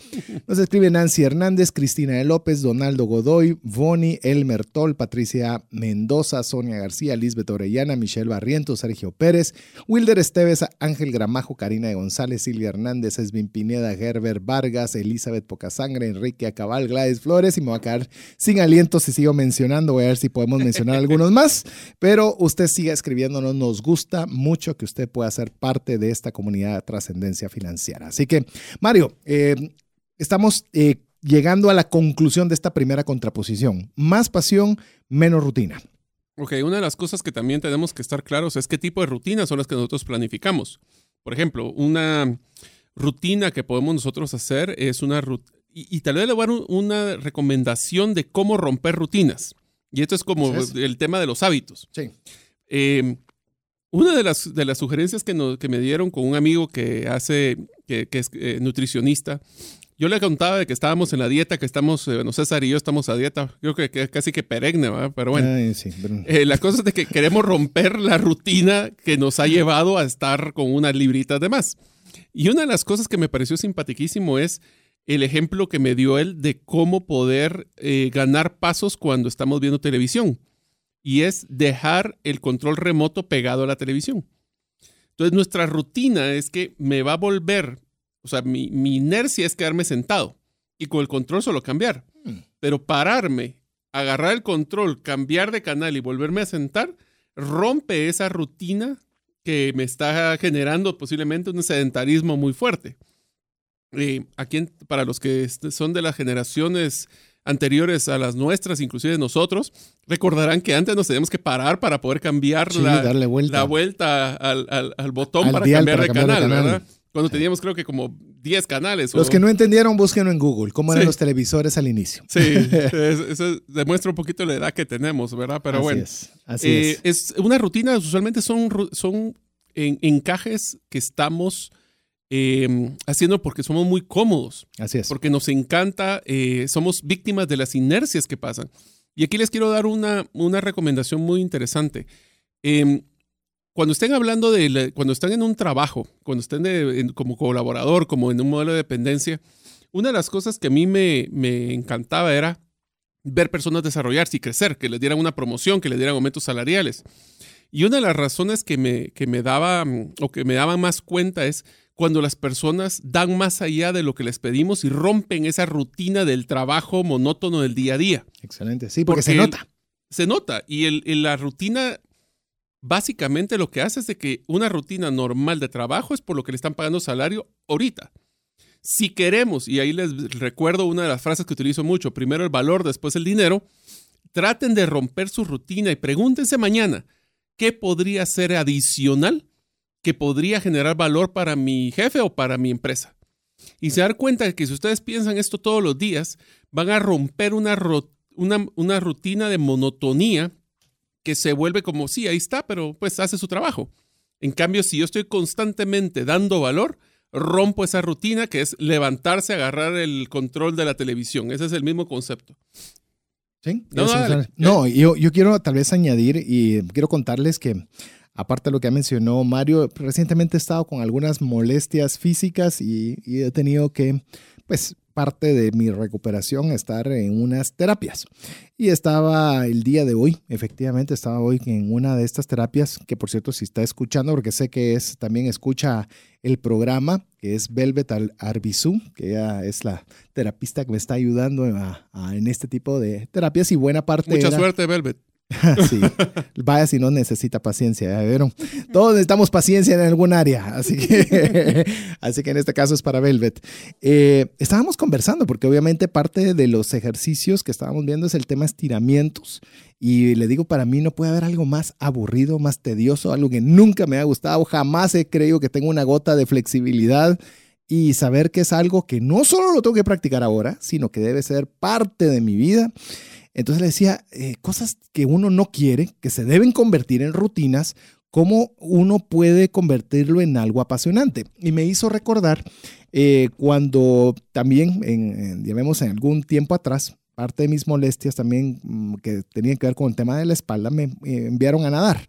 Nos escribe Nancy Hernández, Cristina de López, Donaldo Godoy, Boni, Elmer Tol, Patricia Mendoza, Sonia García, Lisbeth Orellana, Michelle Barriento, Sergio Pérez, Wilder Esteves, Ángel Gramajo, Karina de González, Silvia Hernández, Esvin Pineda, Gerber Vargas, Elizabeth Pocasangre, Enrique Acabal, Gladys Flores, y me voy a quedar sin aliento si sigo mencionando. Voy a ver si podemos mencionar algunos más, pero usted siga escribiéndonos. Nos gusta mucho que usted pueda ser parte de esta comunidad de trascendencia financiera. Así que, Mario, eh, estamos eh, llegando a la conclusión de esta primera contraposición. Más pasión, menos rutina. Ok, una de las cosas que también tenemos que estar claros es qué tipo de rutinas son las que nosotros planificamos. Por ejemplo, una rutina que podemos nosotros hacer es una rutina, y, tal vez le voy a dar una recomendación de cómo romper rutinas. Y esto es como el tema de los hábitos. Sí. Eh, una de las, de las sugerencias que, nos, que me dieron con un amigo que hace, que, que es eh, nutricionista, yo le contaba de que estábamos en la dieta, que estamos, eh, bueno, César y yo estamos a dieta, creo que, casi que peregne, ¿verdad? pero bueno. Ay, sí, pero... Eh, la cosa es de que queremos romper la rutina que nos ha llevado a estar con unas libritas de más. Y una de las cosas que me pareció simpaticísimo es el ejemplo que me dio él de cómo poder eh, ganar pasos cuando estamos viendo televisión. Y es dejar el control remoto pegado a la televisión. Entonces nuestra rutina es que me va a volver, o sea, mi, mi inercia es quedarme sentado y con el control solo cambiar. Mm. Pero pararme, agarrar el control, cambiar de canal y volverme a sentar, rompe esa rutina que me está generando posiblemente un sedentarismo muy fuerte. Eh, aquí, para los que son de las generaciones anteriores a las nuestras, inclusive nosotros, recordarán que antes nos teníamos que parar para poder cambiar sí, la, darle vuelta. la, vuelta al, al, al botón Al para cambiar, para de, cambiar de canal, canal. ¿verdad? Cuando teníamos creo que como 10 canales. Los o- que no entendieron, búsquenlo en Google, cómo eran Sí. los televisores al inicio. Sí, es- eso demuestra un poquito la edad que tenemos, ¿verdad? Pero así bueno. es. Así Eh, es. es una rutina, usualmente son, son en- encajes que estamos eh, haciendo porque somos muy cómodos, Así es. porque nos encanta, eh, somos víctimas de las inercias que pasan. Y aquí les quiero dar una, una recomendación muy interesante. Eh, cuando estén hablando de, la- cuando están en un trabajo, cuando estén de- en- como colaborador, como en un modelo de dependencia, una de las cosas que a mí me, me encantaba era ver personas desarrollarse y crecer, que les dieran una promoción, que les dieran aumentos salariales. Y una de las razones que me, que me daba mm, o que me daban más cuenta es cuando las personas dan más allá de lo que les pedimos y rompen esa rutina del trabajo monótono del día a día. Excelente. Sí, porque, porque se nota. Se nota. Y el, el- la rutina, básicamente lo que hace es de que una rutina normal de trabajo es por lo que le están pagando salario ahorita. Si queremos, y ahí les recuerdo una de las frases que utilizo mucho, primero el valor, después el dinero, traten de romper su rutina y pregúntense mañana, ¿qué podría ser adicional que podría generar valor para mi jefe o para mi empresa? Y se dan cuenta de que si ustedes piensan esto todos los días, van a romper una, una, una rutina de monotonía que se vuelve como, sí, ahí está, pero pues hace su trabajo. En cambio, si yo estoy constantemente dando valor, rompo esa rutina que es levantarse, agarrar el control de la televisión. Ese es el mismo concepto. Sí, No, no, no, yo, yo quiero tal vez añadir y quiero contarles que, aparte de lo que mencionó Mario, recientemente he estado con algunas molestias físicas y, y he tenido que, pues, parte de mi recuperación estar en unas terapias. Y estaba el día de hoy, efectivamente, estaba hoy en una de estas terapias, que por cierto, si está escuchando, porque sé que es también escucha el programa, que es Velvet Arbizu, que ella es la terapista que me está ayudando en este tipo de terapias y buena parte. Mucha suerte, Velvet. sí, vaya si no necesita paciencia, ¿ya vieron? Todos necesitamos paciencia en algún área, así que, así que en este caso es para Velvet. Eh, estábamos conversando porque obviamente parte de los ejercicios que estábamos viendo es el tema estiramientos y le digo, para mí no puede haber algo más aburrido, más tedioso, algo que nunca me ha gustado, jamás he creído que tengo una gota de flexibilidad y saber que es algo que no solo lo tengo que practicar ahora, sino que debe ser parte de mi vida. Entonces le decía, eh, cosas que uno no quiere, que se deben convertir en rutinas, cómo uno puede convertirlo en algo apasionante. Y me hizo recordar eh, cuando también, en, llamemos en algún tiempo atrás, parte de mis molestias también mm, que tenían que ver con el tema de la espalda, me enviaron a nadar.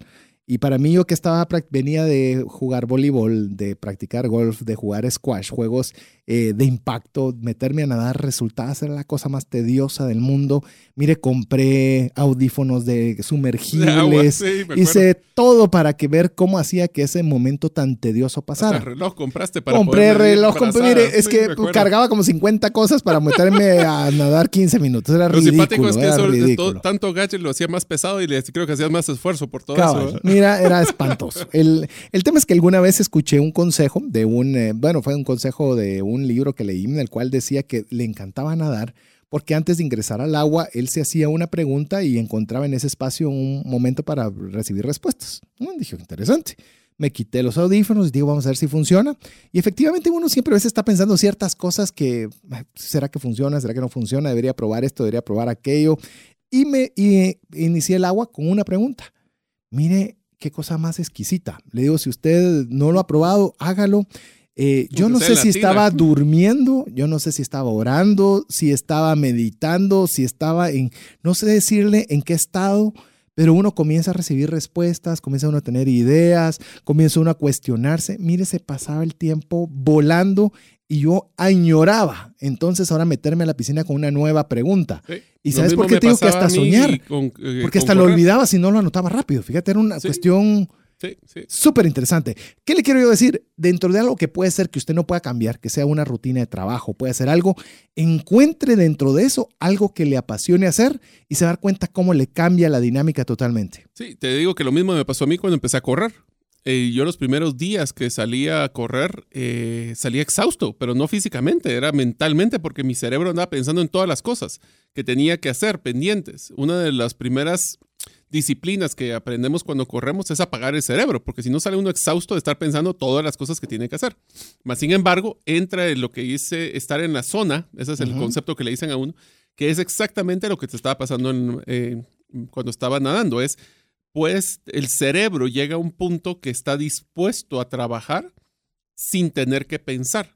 Y para mí yo que estaba, venía de jugar voleibol, de practicar golf, de jugar squash, juegos eh, de impacto, meterme a nadar resultaba ser la cosa más tediosa del mundo. Mire, compré audífonos de sumergibles, hice todo para que ver cómo hacía que ese momento tan tedioso pasara. reloj compraste para Compré reloj, compré, mire, es que cargaba como 50 cosas para meterme a nadar 15 minutos. Era lo simpático es que eso, tanto gadget lo hacía más pesado y creo que hacías más esfuerzo por todo eso. ¿eh? Era espantoso. el, el, tema es que alguna vez escuché un consejo de un, eh, bueno, fue un consejo de un libro que leí en el cual decía que le encantaba nadar porque antes de ingresar al agua, él se hacía una pregunta y encontraba en ese espacio un momento para recibir respuestas. Mm, dije, interesante. Me quité los audífonos y digo, vamos a ver si funciona. Y efectivamente uno siempre a veces está pensando ciertas cosas que, ¿será que funciona? ¿Será que no funciona? Debería probar esto, debería probar aquello. Y me y inicié el agua con una pregunta. Mire, qué cosa más exquisita. Le digo, si usted no lo ha probado, hágalo. Eh, yo no sé si estaba durmiendo, yo no sé si estaba orando, si estaba meditando, si estaba en, no sé decirle en qué estado, pero uno comienza a recibir respuestas, comienza uno a tener ideas, comienza uno a cuestionarse. Mire, se pasaba el tiempo volando y yo añoraba entonces ahora meterme a la piscina con una nueva pregunta. ¿Y sabes por qué te digo que hasta soñar? Eh, Porque hasta lo olvidaba si no lo anotaba rápido. Fíjate, era una cuestión sí. Súper interesante. ¿Qué le quiero yo decir? Dentro de algo que puede ser que usted no pueda cambiar, que sea una rutina de trabajo, puede ser algo, encuentre dentro de eso algo que le apasione hacer y se dar cuenta cómo le cambia la dinámica totalmente. Sí, te digo que lo mismo me pasó a mí cuando empecé a correr. Eh, yo los primeros días que salía a correr eh, salía exhausto, pero no físicamente, era mentalmente porque mi cerebro andaba pensando en todas las cosas que tenía que hacer pendientes. Una de las primeras disciplinas que aprendemos cuando corremos es apagar el cerebro, porque si no sale uno exhausto de estar pensando todas las cosas que tiene que hacer. Más sin embargo, entra en lo que dice estar en la zona, ese es el concepto que le dicen a uno, que es exactamente lo que te estaba pasando cuando estaba nadando, es pues el cerebro llega a un punto que está dispuesto a trabajar sin tener que pensar.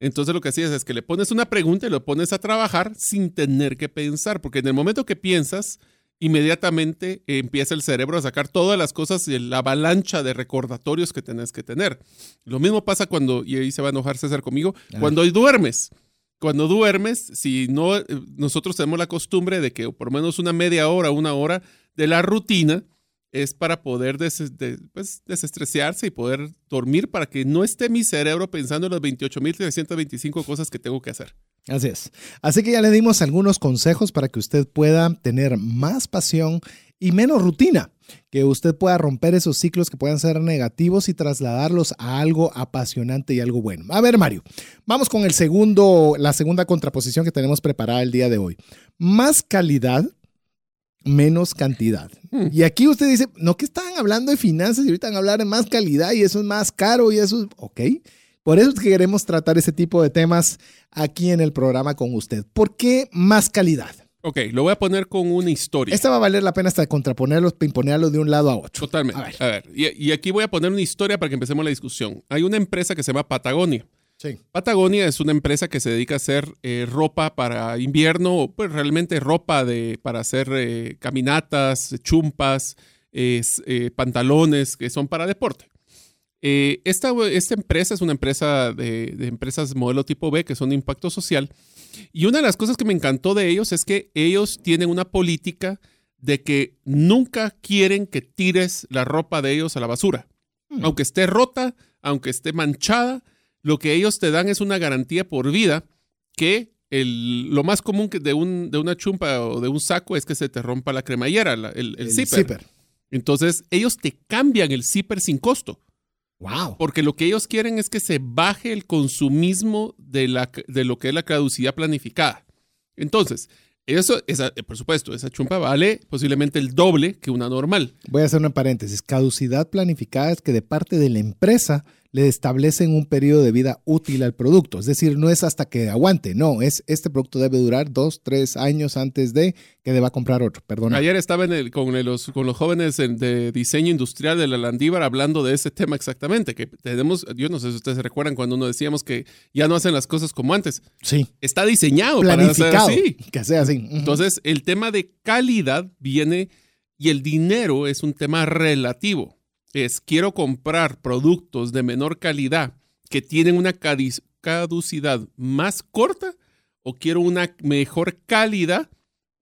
Entonces lo que hacías es que le pones una pregunta y lo pones a trabajar sin tener que pensar, porque en el momento que piensas, inmediatamente empieza el cerebro a sacar todas las cosas y la avalancha de recordatorios que tenés que tener. Lo mismo pasa cuando, y ahí se va a enojar César conmigo, cuando duermes. Cuando duermes, si no, eh, nosotros tenemos la costumbre de que por lo menos una media hora, una hora de la rutina es para poder pues, desestresarse y poder dormir para que no esté mi cerebro pensando en las 28.325 cosas que tengo que hacer. Así es. Así que ya le dimos algunos consejos para que usted pueda tener más pasión y menos rutina, que usted pueda romper esos ciclos que puedan ser negativos y trasladarlos a algo apasionante y algo bueno. A ver, Mario, vamos con el segundo, la segunda contraposición que tenemos preparada el día de hoy. Más calidad, menos cantidad. Hmm. Y aquí usted dice, no que estaban hablando de finanzas y ahorita van a hablar de más calidad y eso es más caro y eso es, ok. Por eso es que queremos tratar ese tipo de temas aquí en el programa con usted. ¿Por qué más calidad? Ok, lo voy a poner con una historia. Esta va a valer la pena hasta contraponerlo, imponerlo de un lado a otro. Totalmente. A ver, Y, aquí voy a poner una historia para que empecemos la discusión. Hay una empresa que se llama Patagonia. Sí. Patagonia es una empresa que se dedica a hacer eh, ropa para invierno, pues realmente ropa de, para hacer eh, caminatas, chumpas, eh, pantalones que son para deporte. Esta, esta, empresa es una empresa de, empresas modelo tipo B que son de impacto social Y una de las cosas que me encantó de ellos es que ellos tienen una política de que nunca quieren que tires la ropa de ellos a la basura. Hmm. Aunque esté rota, aunque esté manchada, lo que ellos te dan es una garantía por vida que el, lo más común que de, un, de una chumpa o de un saco es que se te rompa la cremallera, el, el, zipper. Entonces, ellos te cambian el zipper sin costo. Wow. Porque lo que ellos quieren es que se baje el consumismo de, la, de lo que es la caducidad planificada. Entonces, eso, esa, por supuesto, esa chumpa vale posiblemente el doble que una normal. Voy a hacer una paréntesis. Caducidad planificada es que de parte de la empresa le establecen un periodo de vida útil al producto. Es decir, no es hasta que aguante, no, es este producto debe durar dos, tres años antes de que deba comprar otro. Perdón. Ayer estaba con, los, con los jóvenes de diseño industrial de la Landívar hablando de ese tema exactamente, que tenemos, yo no sé si ustedes se recuerdan cuando uno decíamos que ya no hacen las cosas como antes. Sí. Está diseñado Planificado, para así. Que sea así. Entonces, el tema de calidad viene y el dinero es un tema relativo es quiero comprar productos de menor calidad que tienen una caducidad más corta o quiero una mejor calidad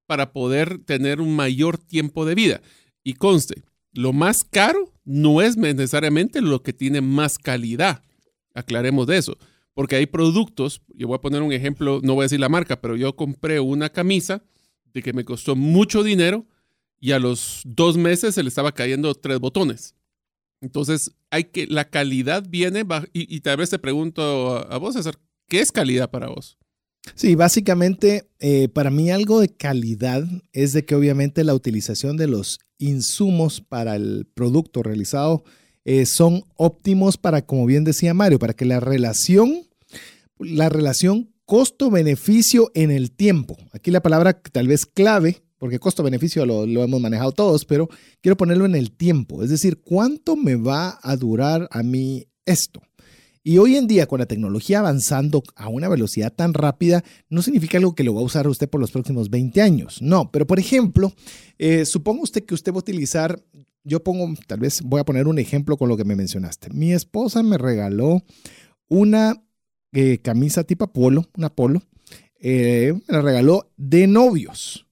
para poder tener un mayor tiempo de vida. Y conste, lo más caro no es necesariamente lo que tiene más calidad. Aclaremos de eso. Porque hay productos, yo voy a poner un ejemplo, no voy a decir la marca, pero yo compré una camisa de que me costó mucho dinero y a los dos meses se le estaba cayendo tres botones. Entonces, hay que, la calidad viene, y, tal vez te pregunto a, vos, César, ¿qué es calidad para vos? Sí, básicamente, eh, para mí algo de calidad es de que obviamente la utilización de los insumos para el producto realizado eh, son óptimos para, como bien decía Mario, para que la relación, la relación costo-beneficio en el tiempo, aquí la palabra tal vez clave porque costo-beneficio lo, hemos manejado todos, pero quiero ponerlo en el tiempo, es decir, ¿cuánto me va a durar a mí esto? Y hoy en día, con la tecnología avanzando a una velocidad tan rápida, no significa algo que lo va a usar usted por los próximos 20 años. No, pero por ejemplo, eh, suponga usted que usted va a utilizar, yo pongo, tal vez voy a poner un ejemplo con lo que me mencionaste. Mi esposa me regaló una eh, camisa tipo polo, una polo, eh, me la regaló de novios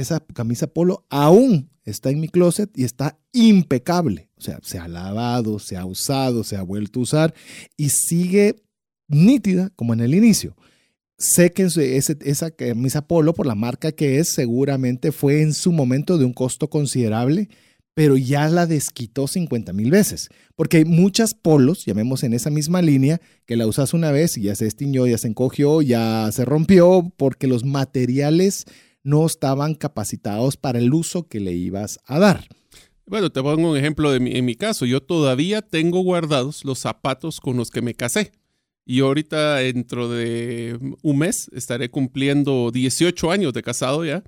esa camisa polo aún está en mi closet y está impecable. O sea, se ha lavado, se ha usado, se ha vuelto a usar y sigue nítida como en el inicio. Sé que esa camisa polo, por la marca que es, seguramente fue en su momento de un costo considerable, pero ya la desquitó 50 mil veces. Porque hay muchas polos, llamemos en esa misma línea, que la usas una vez y ya se estiñó, ya se encogió, ya se rompió, porque los materiales no estaban capacitados para el uso que le ibas a dar. Bueno, te pongo un ejemplo de en mi caso. Yo todavía tengo guardados los zapatos con los que me casé. Y ahorita, dentro de un mes, estaré cumpliendo 18 años de casado ya.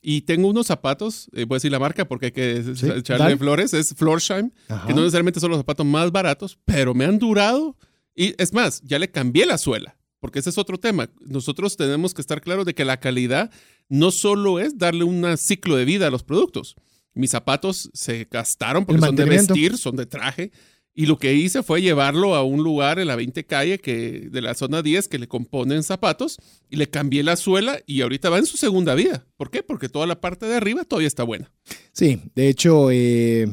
Y tengo unos zapatos, eh, voy a decir la marca porque hay que echarle flores, es Florsheim, que no necesariamente son los zapatos más baratos, pero me han durado. Y es más, ya le cambié la suela, porque ese es otro tema. Nosotros tenemos que estar claros de que la calidad no solo es darle un ciclo de vida a los productos. Mis zapatos se gastaron porque son de vestir, son de traje. Y lo que hice fue llevarlo a un lugar en la 20 calle que, de la zona 10 que le componen zapatos y le cambié la suela y ahorita va en su segunda vida. ¿Por qué? Porque toda la parte de arriba todavía está buena. Sí, de hecho, eh,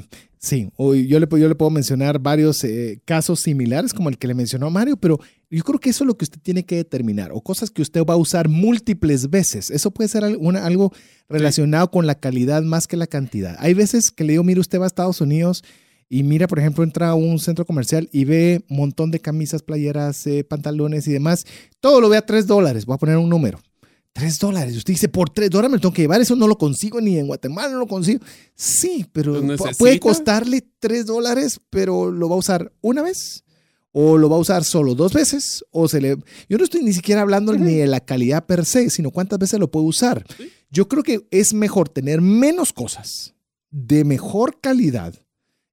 Sí, yo le, yo le puedo mencionar varios eh, casos similares como el que le mencionó Mario, pero yo creo que eso es lo que usted tiene que determinar o cosas que usted va a usar múltiples veces. Eso puede ser algo relacionado con la calidad más que la cantidad. Hay veces que le digo, mire, usted va a Estados Unidos y mira, por ejemplo, entra a un centro comercial y ve un montón de camisas, playeras, eh, pantalones y demás. Todo lo ve a tres dólares. Voy a poner un número. Tres dólares. Usted dice, por tres dólares me lo tengo que llevar. Eso no lo consigo ni en Guatemala, no lo consigo. Sí, pero puede costarle tres dólares, pero lo va a usar una vez o lo va a usar solo dos veces o se le... Yo no estoy ni siquiera hablando ni de la calidad per se, sino cuántas veces lo puede usar. Yo creo que es mejor tener menos cosas de mejor calidad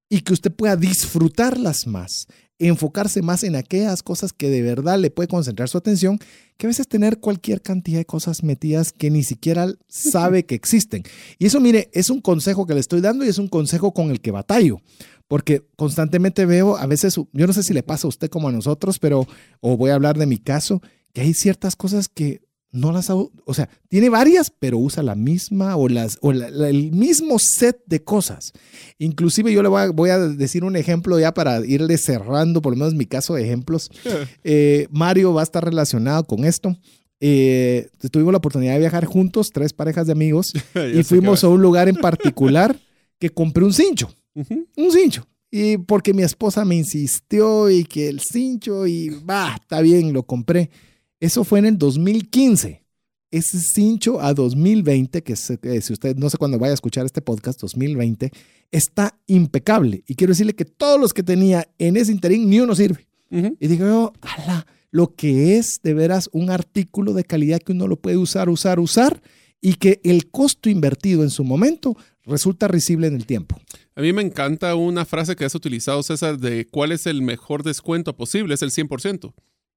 y que usted pueda disfrutarlas más enfocarse más en aquellas cosas que de verdad le puede concentrar su atención, que a veces tener cualquier cantidad de cosas metidas que ni siquiera sabe que existen. Y eso, mire, es un consejo que le estoy dando y es un consejo con el que batallo, porque constantemente veo, a veces, yo no sé si le pasa a usted como a nosotros, pero, o voy a hablar de mi caso, que hay ciertas cosas que no las o sea, tiene varias, pero usa la misma o, las, o el mismo set de cosas. Inclusive yo le voy a, decir un ejemplo ya para irle cerrando, por lo menos mi caso de ejemplos. Eh, Mario va a estar relacionado con esto. Eh, tuvimos la oportunidad de viajar juntos, tres parejas de amigos, y fuimos a un lugar en particular que compré un cincho. Un cincho. Y porque mi esposa me insistió y que el cincho y va, está bien, lo compré. Eso fue en el 2015. Ese cincho a 2020, que, si usted no sé cuándo vaya a escuchar este podcast, 2020, está impecable. Y quiero decirle que todos los que tenía en ese interín, ni uno sirve. Y digo, ala, lo que es de veras un artículo de calidad que uno lo puede usar, usar, usar, y que el costo invertido en su momento resulta risible en el tiempo. A mí me encanta una frase que has utilizado, César, de cuál es el mejor descuento posible, es el 100%.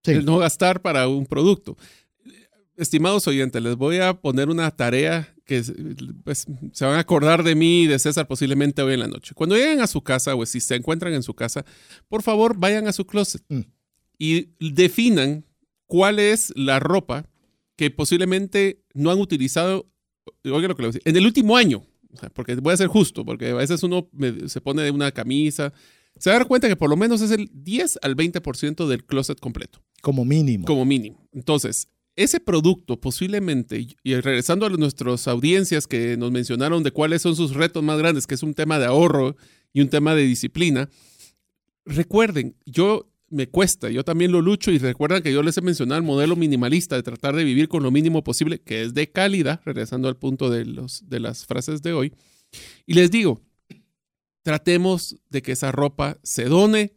El no gastar para un producto. Estimados oyentes, les voy a poner una tarea que pues, se van a acordar de mí y de César posiblemente hoy en la noche. Cuando lleguen a su casa o si se encuentran en su casa, por favor vayan a su closet mm. y definan cuál es la ropa que posiblemente no han utilizado, oigan lo que le voy a decir, en el último año. Porque voy a ser justo, porque a veces uno se pone una camisa, se va a dar cuenta que por lo menos es el 10 al 20% del closet completo. Como mínimo. Como mínimo. Entonces, ese producto posiblemente, y regresando a nuestras audiencias que nos mencionaron de cuáles son sus retos más grandes, que es un tema de ahorro y un tema de disciplina, recuerden, yo me cuesta, yo también lo lucho y recuerdan que yo les he mencionado el modelo minimalista de tratar de vivir con lo mínimo posible, que es de calidad, regresando al punto de, los, de las frases de hoy. Y les digo, tratemos de que esa ropa se done,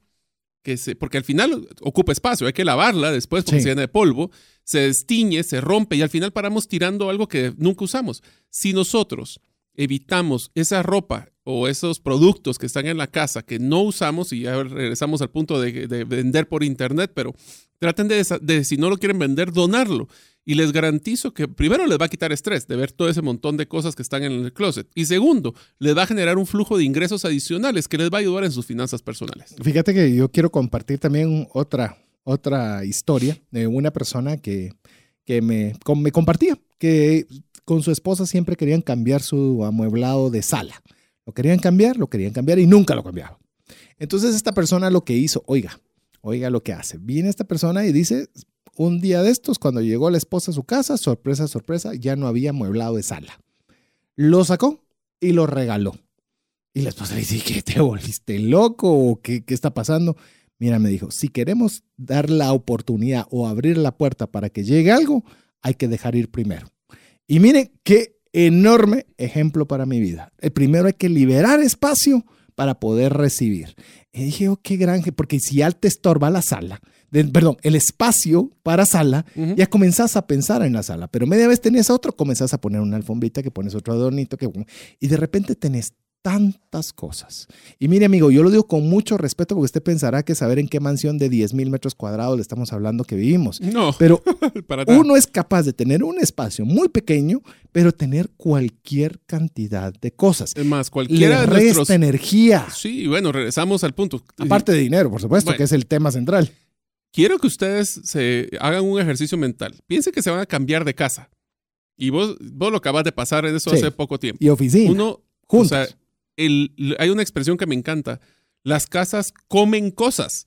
porque al final ocupa espacio, hay que lavarla después porque se llena de polvo, se destiñe, se rompe y al final paramos tirando algo que nunca usamos. Si nosotros evitamos esa ropa o esos productos que están en la casa que no usamos, y ya regresamos al punto de, vender por internet, pero traten de, si no lo quieren vender, donarlo. Y les garantizo que primero les va a quitar estrés de ver todo ese montón de cosas que están en el closet. Y segundo, les va a generar un flujo de ingresos adicionales que les va a ayudar en sus finanzas personales. Fíjate que yo quiero compartir también otra, otra historia de una persona que, que me, me compartía que con su esposa siempre querían cambiar su amueblado de sala. Lo querían cambiar, lo querían cambiar y nunca lo cambiaban. Entonces esta persona lo que hizo, oiga, oiga lo que hace. Viene esta persona y dice, un día de estos, cuando llegó la esposa a su casa, sorpresa, sorpresa, ya no había mueblado de sala. Lo sacó y lo regaló. Y la esposa le dice, ¿qué te volviste loco? ¿O qué, qué está pasando? Mira, me dijo, si queremos dar la oportunidad o abrir la puerta para que llegue algo, hay que dejar ir primero. Y mire qué enorme ejemplo para mi vida. El primero hay que liberar espacio para poder recibir. Y dije, oh, qué granje, porque si ya te estorba la sala, perdón, el espacio para sala, ya comenzás a pensar en la sala, pero media vez tenés otro, comenzás a poner una alfombrita, que pones otro adornito, que, y de repente tenés tantas cosas. Y mire, amigo, yo lo digo con mucho respeto porque usted pensará que saber en qué mansión de 10 mil metros cuadrados le estamos hablando que vivimos. No. Pero uno es capaz de tener un espacio muy pequeño, pero tener cualquier cantidad de cosas. Es más, cualquiera le resta energía. Sí, bueno, regresamos al punto. Aparte de dinero, por supuesto, que es el tema central. Quiero que ustedes se hagan un ejercicio mental. Piensen que se van a cambiar de casa. Y vos, vos lo acabas de pasar en eso hace poco tiempo. Y oficina. Uno, juntos. O sea, hay una expresión que me encanta. Las casas comen cosas.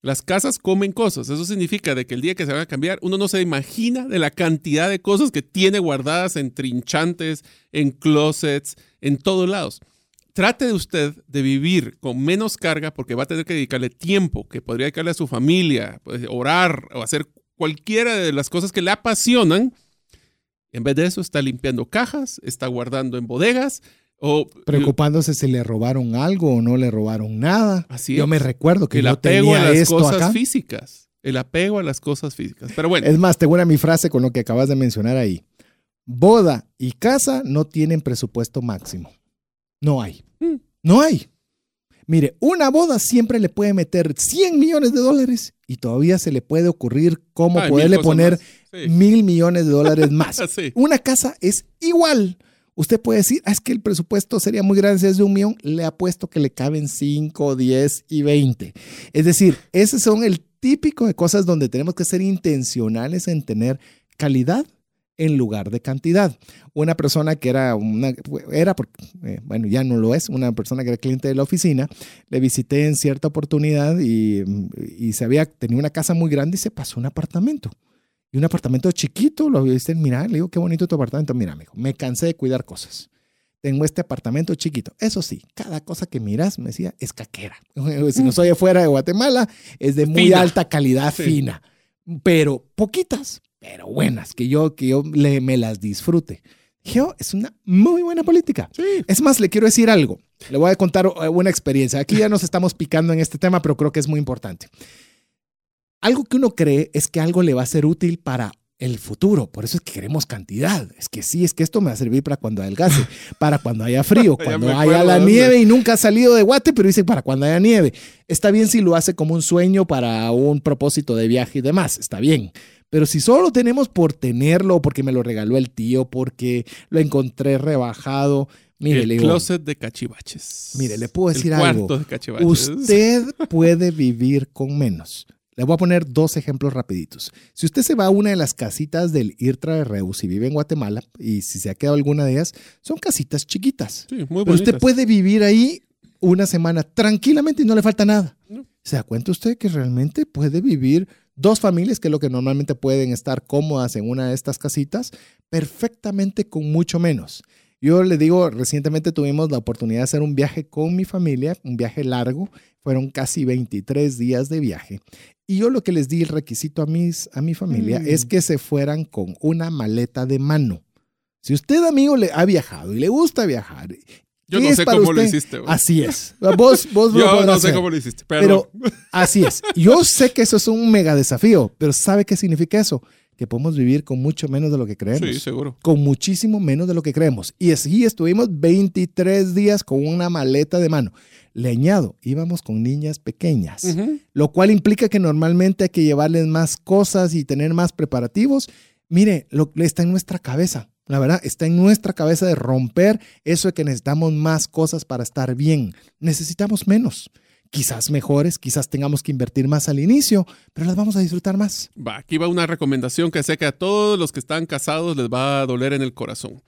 Las casas comen cosas. Eso significa de que el día que se van a cambiar, uno no se imagina de la cantidad de cosas que tiene guardadas en trinchantes, en closets, en todos lados trate de usted de vivir con menos carga porque va a tener que dedicarle tiempo que podría dedicarle a su familia, pues, orar o hacer cualquiera de las cosas que le apasionan. En vez de eso, está limpiando cajas, está guardando en bodegas o preocupándose si le robaron algo o no le robaron nada. Así Yo me recuerdo que el apego a las cosas físicas, el apego a las cosas físicas. Pero bueno. Es más, tengo una mi frase con lo que acabas de mencionar ahí. Boda y casa no tienen presupuesto máximo. No hay. Mm. No hay. Mire, una boda siempre le puede meter 100 millones de dólares y todavía se le puede ocurrir cómo poderle poner mil millones de dólares más. Una casa es igual. Usted puede decir, ah, es que el presupuesto sería muy grande si es de un millón. Le apuesto que le caben 5, 10 y 20. Es decir, ese son el típico de cosas donde tenemos que ser intencionales en tener calidad en lugar de cantidad. Una persona que era una, era, eh, bueno, ya no lo es, una persona que era cliente de la oficina, le visité en cierta oportunidad y, y se había, tenía una casa muy grande y se pasó un apartamento. Y un apartamento chiquito, lo viste, mira, le digo, qué bonito tu apartamento. Mira, amigo, me cansé de cuidar cosas. Tengo este apartamento chiquito. Eso sí, cada cosa que miras, me decía, es caquera. Si no soy afuera de Guatemala, es de muy alta calidad, fina. Pero poquitas, pero buenas, que yo, que yo le, me las disfrute. Yo, es una muy buena política. Es más, le quiero decir algo. Le voy a contar una experiencia. Aquí ya nos estamos picando en este tema, pero creo que es muy importante. Algo que uno cree es que algo le va a ser útil para el futuro. Por eso es que queremos cantidad. Es que sí, es que esto me va a servir para cuando adelgace, para cuando haya frío, cuando haya la nieve y nunca ha salido de Guate, pero dice para cuando haya nieve. Está bien si lo hace como un sueño para un propósito de viaje y demás. Está bien. Pero si solo tenemos por tenerlo, porque me lo regaló el tío, porque lo encontré rebajado, Mire, el closet de cachivaches. Mire, le puedo decir algo. Usted puede vivir con menos. Le voy a poner dos ejemplos rapiditos. Si usted se va a una de las casitas del IRTRA de Reus y vive en Guatemala, y si se ha quedado alguna de ellas, son casitas chiquitas. Sí, muy Pero usted puede vivir ahí una semana tranquilamente y no le falta nada. ¿Se da cuenta usted que realmente puede vivir dos familias, que es lo que normalmente pueden estar cómodas en una de estas casitas, perfectamente con mucho menos? Yo le digo, recientemente tuvimos la oportunidad de hacer un viaje con mi familia, un viaje largo, fueron casi 23 días de viaje. Y yo lo que les di el requisito a, mis, a mi familia es mm. que se fueran con una maleta de mano. Si usted, amigo, le ha viajado y le gusta viajar yo no sé cómo lo hiciste. Así es. Vos, vos Yo no sé cómo lo hiciste, pero así es. Yo sé que eso es un mega desafío, pero ¿sabe qué significa eso? Que podemos vivir con mucho menos de lo que creemos. Sí, seguro. Con muchísimo menos de lo que creemos. Y así estuvimos 23 días con una maleta de mano. Le añado, íbamos con niñas pequeñas, lo cual implica que normalmente hay que llevarles más cosas y tener más preparativos. Mire, lo, está en nuestra cabeza. La verdad, está en nuestra cabeza de romper eso de que necesitamos más cosas para estar bien. Necesitamos menos quizás mejores, quizás tengamos que invertir más al inicio, pero las vamos a disfrutar más. Va, aquí va una recomendación que sé que a todos los que están casados les va a doler en el corazón.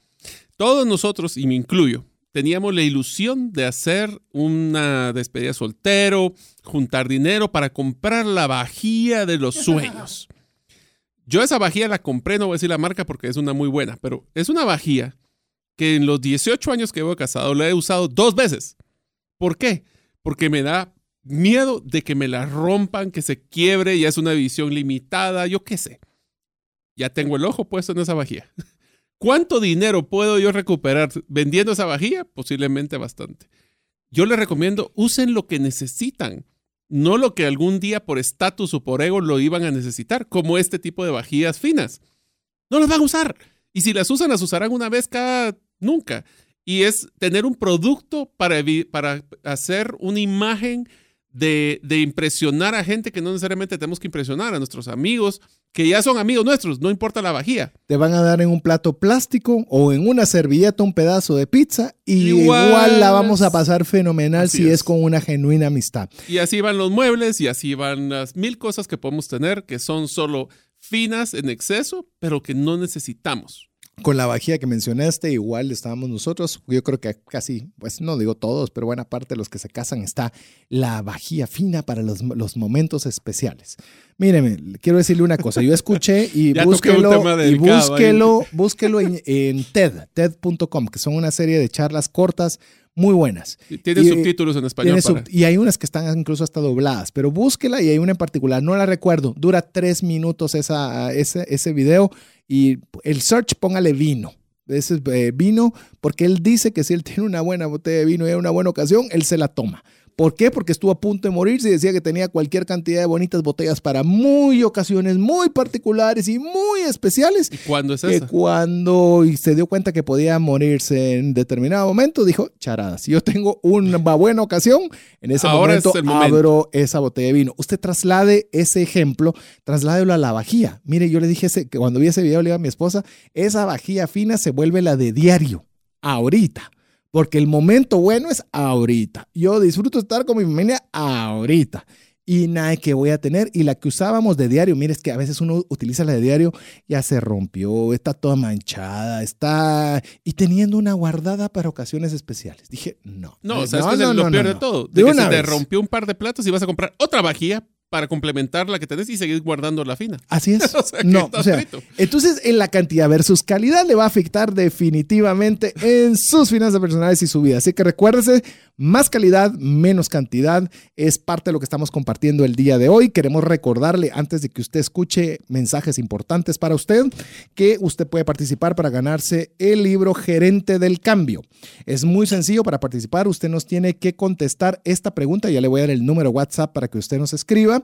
Todos nosotros, y me incluyo, teníamos la ilusión de hacer una despedida soltero, juntar dinero para comprar la vajilla de los sueños. Yo esa vajilla la compré, no voy a decir la marca porque es una muy buena, pero es una vajilla que en los 18 años que llevo casado la he usado dos veces. ¿Por qué? Porque me da miedo de que me la rompan, que se quiebre, ya es una visión limitada, yo qué sé. Ya tengo el ojo puesto en esa vajilla. ¿Cuánto dinero puedo yo recuperar vendiendo esa vajilla? Posiblemente bastante. Yo les recomiendo, usen lo que necesitan, no lo que algún día por estatus o por ego lo iban a necesitar, como este tipo de vajillas finas. No las van a usar. Y si las usan, las usarán una vez cada nunca y es tener un producto para, para hacer una imagen de, impresionar a gente que no necesariamente tenemos que impresionar, a nuestros amigos, que ya son amigos nuestros, no importa la vajilla. Te van a dar en un plato plástico o en una servilleta un pedazo de pizza y igual, la vamos a pasar fenomenal si es. es. con una genuina amistad. Y así van los muebles y así van las mil cosas que podemos tener que son solo finas en exceso, pero que no necesitamos con la vajilla que mencionaste, igual estábamos nosotros. Yo creo que casi, pues no digo todos, pero buena parte de los que se casan está la vajilla fina para los, momentos especiales. Míreme, quiero decirle una cosa. Yo escuché y búsquelo, y búsquelo, búsquelo en, en TED, TED.com, que son una serie de charlas cortas muy buenas. tiene subtítulos en español. y hay unas que están incluso hasta dobladas, pero búsquela y hay una en particular, no la recuerdo, dura tres minutos esa, ese, ese video y el search póngale vino. Ese es eh, vino, porque él dice que si él tiene una buena botella de vino y hay una buena ocasión, él se la toma. ¿Por qué? Porque estuvo a punto de morirse y decía que tenía cualquier cantidad de bonitas botellas para muy ocasiones muy particulares y muy especiales. ¿Y cuándo es eso? cuando se dio cuenta que podía morirse en determinado momento, dijo, charadas, si yo tengo una buena ocasión, en ese momento, abro esa botella de vino. Usted traslade ese ejemplo, trasládelo a la vajilla. Mire, yo le dije ese, que cuando vi ese video le dije a mi esposa, esa vajilla fina se vuelve la de diario, ahorita. Porque el momento bueno es ahorita. Yo disfruto estar con mi familia ahorita. y nada que voy a tener. Y la que usábamos de diario, mire, es que a veces uno utiliza la de diario, ya se rompió, está toda manchada, está... Y teniendo una guardada para ocasiones especiales. Dije, no. No, o sea, es que es lo peor de todo. De, que se te rompió un par de platos y vas a comprar otra vajilla para complementar la que tenés y seguir guardando la fina. Así es. no, o sea, entonces en la cantidad versus calidad le va a afectar definitivamente en sus finanzas personales y su vida. Así que recuérdese, más calidad, menos cantidad es parte de lo que estamos compartiendo el día de hoy. Queremos recordarle antes de que usted escuche mensajes importantes para usted que usted puede participar para ganarse el libro Gerente del Cambio. Es muy sencillo para participar. Usted nos tiene que contestar esta pregunta. Ya le voy a dar el número WhatsApp para que usted nos escriba.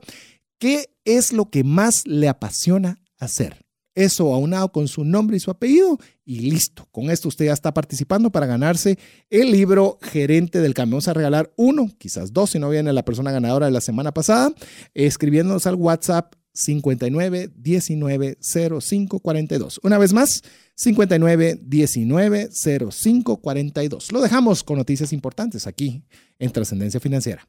¿Qué es lo que más le apasiona hacer? Eso aunado con su nombre y su apellido y listo. Con esto usted ya está participando para ganarse el libro Gerente del Cambio. Vamos a regalar uno, quizás dos, si no viene la persona ganadora de la semana pasada, escribiéndonos al WhatsApp 59 19 05 42. Una vez más, 59 19 05 42. Lo dejamos con noticias importantes aquí en Trascendencia Financiera.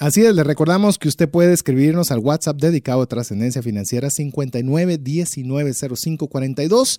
Así es, le recordamos que usted puede escribirnos al WhatsApp dedicado a Trascendencia Financiera 59190542,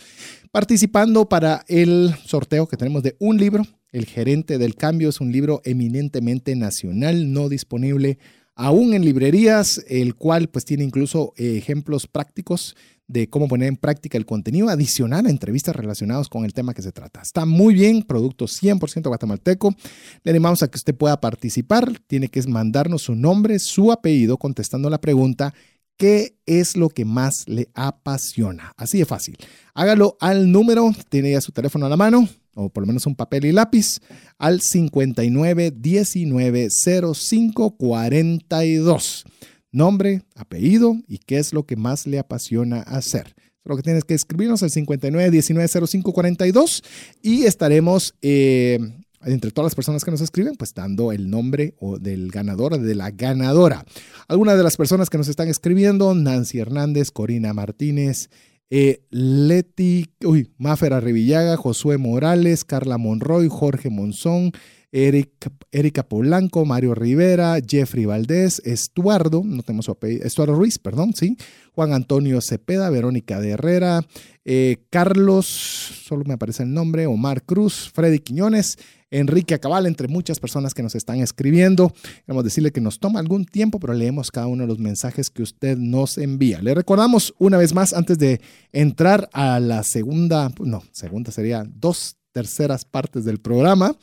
participando para el sorteo que tenemos de un libro. El Gerente del Cambio es un libro eminentemente nacional, no disponible aún en librerías, el cual pues tiene incluso ejemplos prácticos de cómo poner en práctica el contenido adicional a entrevistas relacionadas con el tema que se trata. Está muy bien, producto 100% guatemalteco. Le animamos a que usted pueda participar. Tiene que mandarnos su nombre, su apellido, contestando la pregunta ¿Qué es lo que más le apasiona? Así de fácil. Hágalo al número, tiene ya su teléfono a la mano, o por lo menos un papel y lápiz, al 59 19 05 42 nombre, apellido y qué es lo que más le apasiona hacer. Lo que tienes que escribirnos al 59 19 05 42 y estaremos eh, entre todas las personas que nos escriben, pues dando el nombre o del ganador o de la ganadora. Algunas de las personas que nos están escribiendo, Nancy Hernández, Corina Martínez, eh, Leti, uy, Máfera Revillaga, Josué Morales, Carla Monroy, Jorge Monzón, Erika Polanco, Mario Rivera, Jeffrey Valdés, Estuardo, no tenemos su apellido, Estuardo Ruiz, perdón, sí, Juan Antonio Cepeda, Verónica de Herrera, eh, Carlos, solo me aparece el nombre, Omar Cruz, Freddy Quiñones, Enrique Acabal, entre muchas personas que nos están escribiendo. Queremos decirle que nos toma algún tiempo, pero leemos cada uno de los mensajes que usted nos envía. Le recordamos una vez más, antes de entrar a la segunda, no, segunda sería dos terceras partes del programa.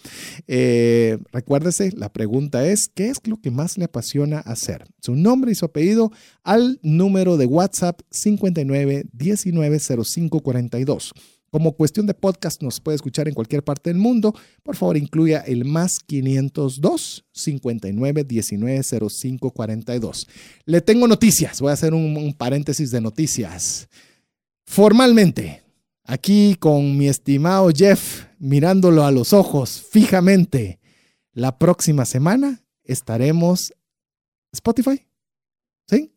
Eh, recuérdese, la pregunta es, ¿qué es lo que más le apasiona hacer? Su nombre y su apellido al número de WhatsApp 59 19 05 42. Como cuestión de podcast nos puede escuchar en cualquier parte del mundo. Por favor, incluya el más 502 59 19 05 42. Le tengo noticias. Voy a hacer un paréntesis de noticias. Formalmente, aquí con mi estimado Jeff, mirándolo a los ojos fijamente, la próxima semana estaremos Spotify. ¿Sí?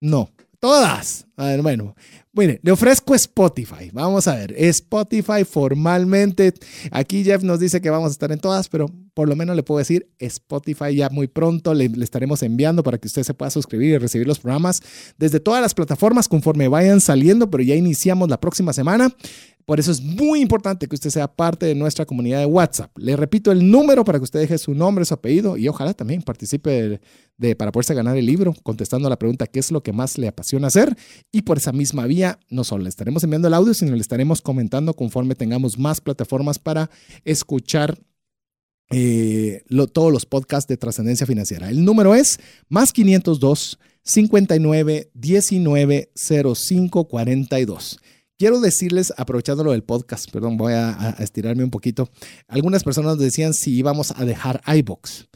No, todas. A ver, bueno, Mire, le ofrezco Spotify. Vamos a ver, Spotify formalmente. Aquí Jeff nos dice que vamos a estar en todas, pero por lo menos le puedo decir Spotify ya muy pronto le, estaremos enviando para que usted se pueda suscribir y recibir los programas desde todas las plataformas conforme vayan saliendo, pero ya iniciamos la próxima semana. Por eso es muy importante que usted sea parte de nuestra comunidad de WhatsApp. Le repito el número para que usted deje su nombre, su apellido y ojalá también participe de, para poderse ganar el libro, contestando a la pregunta qué es lo que más le apasiona hacer. Y por esa misma vía, no solo le estaremos enviando el audio, sino le estaremos comentando conforme tengamos más plataformas para escuchar eh, todos los podcasts de trascendencia financiera. El número es más 502 59 19 05 42. Quiero decirles, aprovechando lo del podcast, perdón, voy a, estirarme un poquito. Algunas personas decían si íbamos a dejar iBox.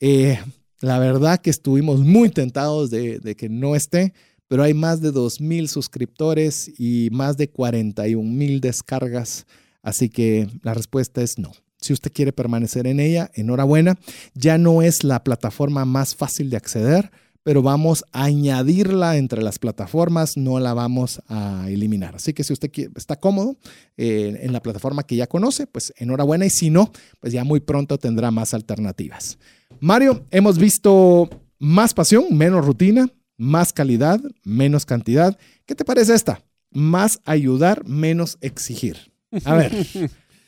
Eh, la verdad que estuvimos muy tentados de, de, que no esté, pero hay más de 2.000 suscriptores y más de 41.000 descargas. Así que la respuesta es no. Si usted quiere permanecer en ella, enhorabuena. Ya no es la plataforma más fácil de acceder pero vamos a añadirla entre las plataformas, no la vamos a eliminar. Así que si usted está cómodo eh, en la plataforma que ya conoce, pues enhorabuena y si no, pues ya muy pronto tendrá más alternativas. Mario, hemos visto más pasión, menos rutina, más calidad, menos cantidad. ¿Qué te parece esta? Más ayudar, menos exigir. A ver,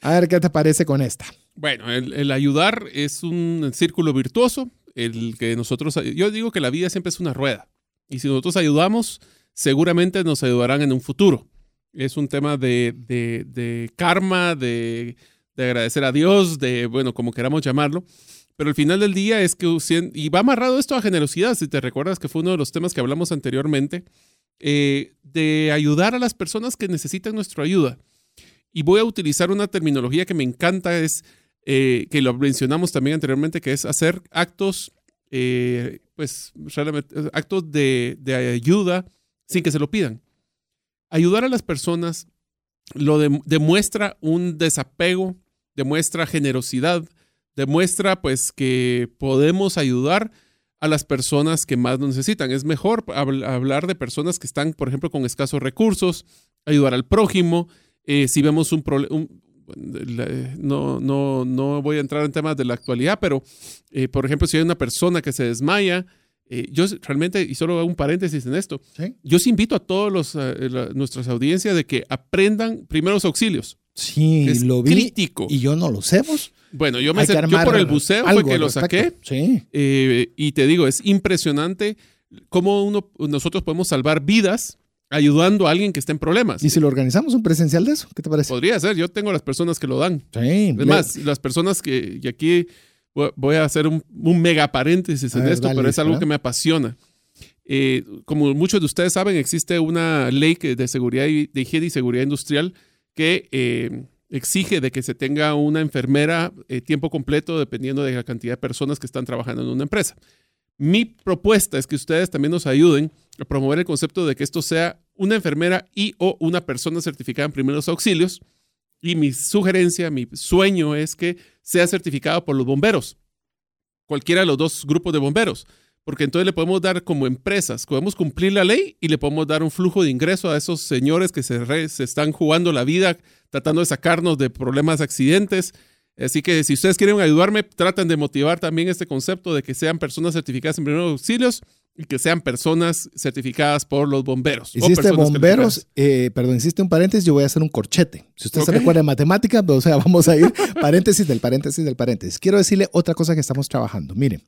a ver qué te parece con esta. Bueno, el, el ayudar es un círculo virtuoso el que nosotros, yo digo que la vida siempre es una rueda y si nosotros ayudamos, seguramente nos ayudarán en un futuro. Es un tema de, de, karma, de, de, agradecer a Dios, de, bueno, como queramos llamarlo. Pero al final del día es que, y va amarrado esto a generosidad, si te recuerdas que fue uno de los temas que hablamos anteriormente, eh, de ayudar a las personas que necesitan nuestra ayuda. Y voy a utilizar una terminología que me encanta, es eh, que lo mencionamos también anteriormente, que es hacer actos, eh, pues, actos de, de, ayuda sin que se lo pidan. Ayudar a las personas lo de, demuestra un desapego, demuestra generosidad, demuestra pues que podemos ayudar a las personas que más necesitan. Es mejor hablar de personas que están, por ejemplo, con escasos recursos, ayudar al prójimo. Eh, si vemos un, un, no, no, no voy a entrar en temas de la actualidad, pero eh, por ejemplo, si hay una persona que se desmaya, eh, yo realmente, y solo hago un paréntesis en esto, ¿Sí? yo invito a todos eh, nuestras audiencias de que aprendan primeros auxilios. Sí, es lo vi. Crítico. Y yo no lo sé, vos. Bueno, yo, me sé, yo por el buceo fue que lo saqué. Sí. Eh, y te digo, es impresionante cómo uno, nosotros podemos salvar vidas ayudando a alguien que está en problemas. ¿Y si lo organizamos un presencial de eso? ¿Qué te parece? Podría ser, yo tengo las personas que lo dan. Sí. Es más, las personas que, y aquí voy a hacer un, un mega paréntesis en ver, esto, dale, pero es algo ¿verdad? que me apasiona. Eh, como muchos de ustedes saben, existe una ley que- de seguridad y, de higiene y seguridad industrial que eh, exige de que se tenga una enfermera eh, tiempo completo dependiendo de la cantidad de personas que están trabajando en una empresa. Mi propuesta es que ustedes también nos ayuden a promover el concepto de que esto sea una enfermera y o una persona certificada en primeros auxilios. Y mi sugerencia, mi sueño es que sea certificado por los bomberos, cualquiera de los dos grupos de bomberos, porque entonces le podemos dar como empresas, podemos cumplir la ley y le podemos dar un flujo de ingreso a esos señores que se, se están jugando la vida tratando de sacarnos de problemas, accidentes. Así que si ustedes quieren ayudarme, traten de motivar también este concepto de que sean personas certificadas en primeros auxilios y que sean personas certificadas por los bomberos. Hiciste bomberos, eh, perdón, hiciste un paréntesis, yo voy a hacer un corchete. Si usted se recuerda de matemática, pues, o sea, vamos a ir paréntesis del paréntesis del paréntesis. Quiero decirle otra cosa que estamos trabajando. Miren,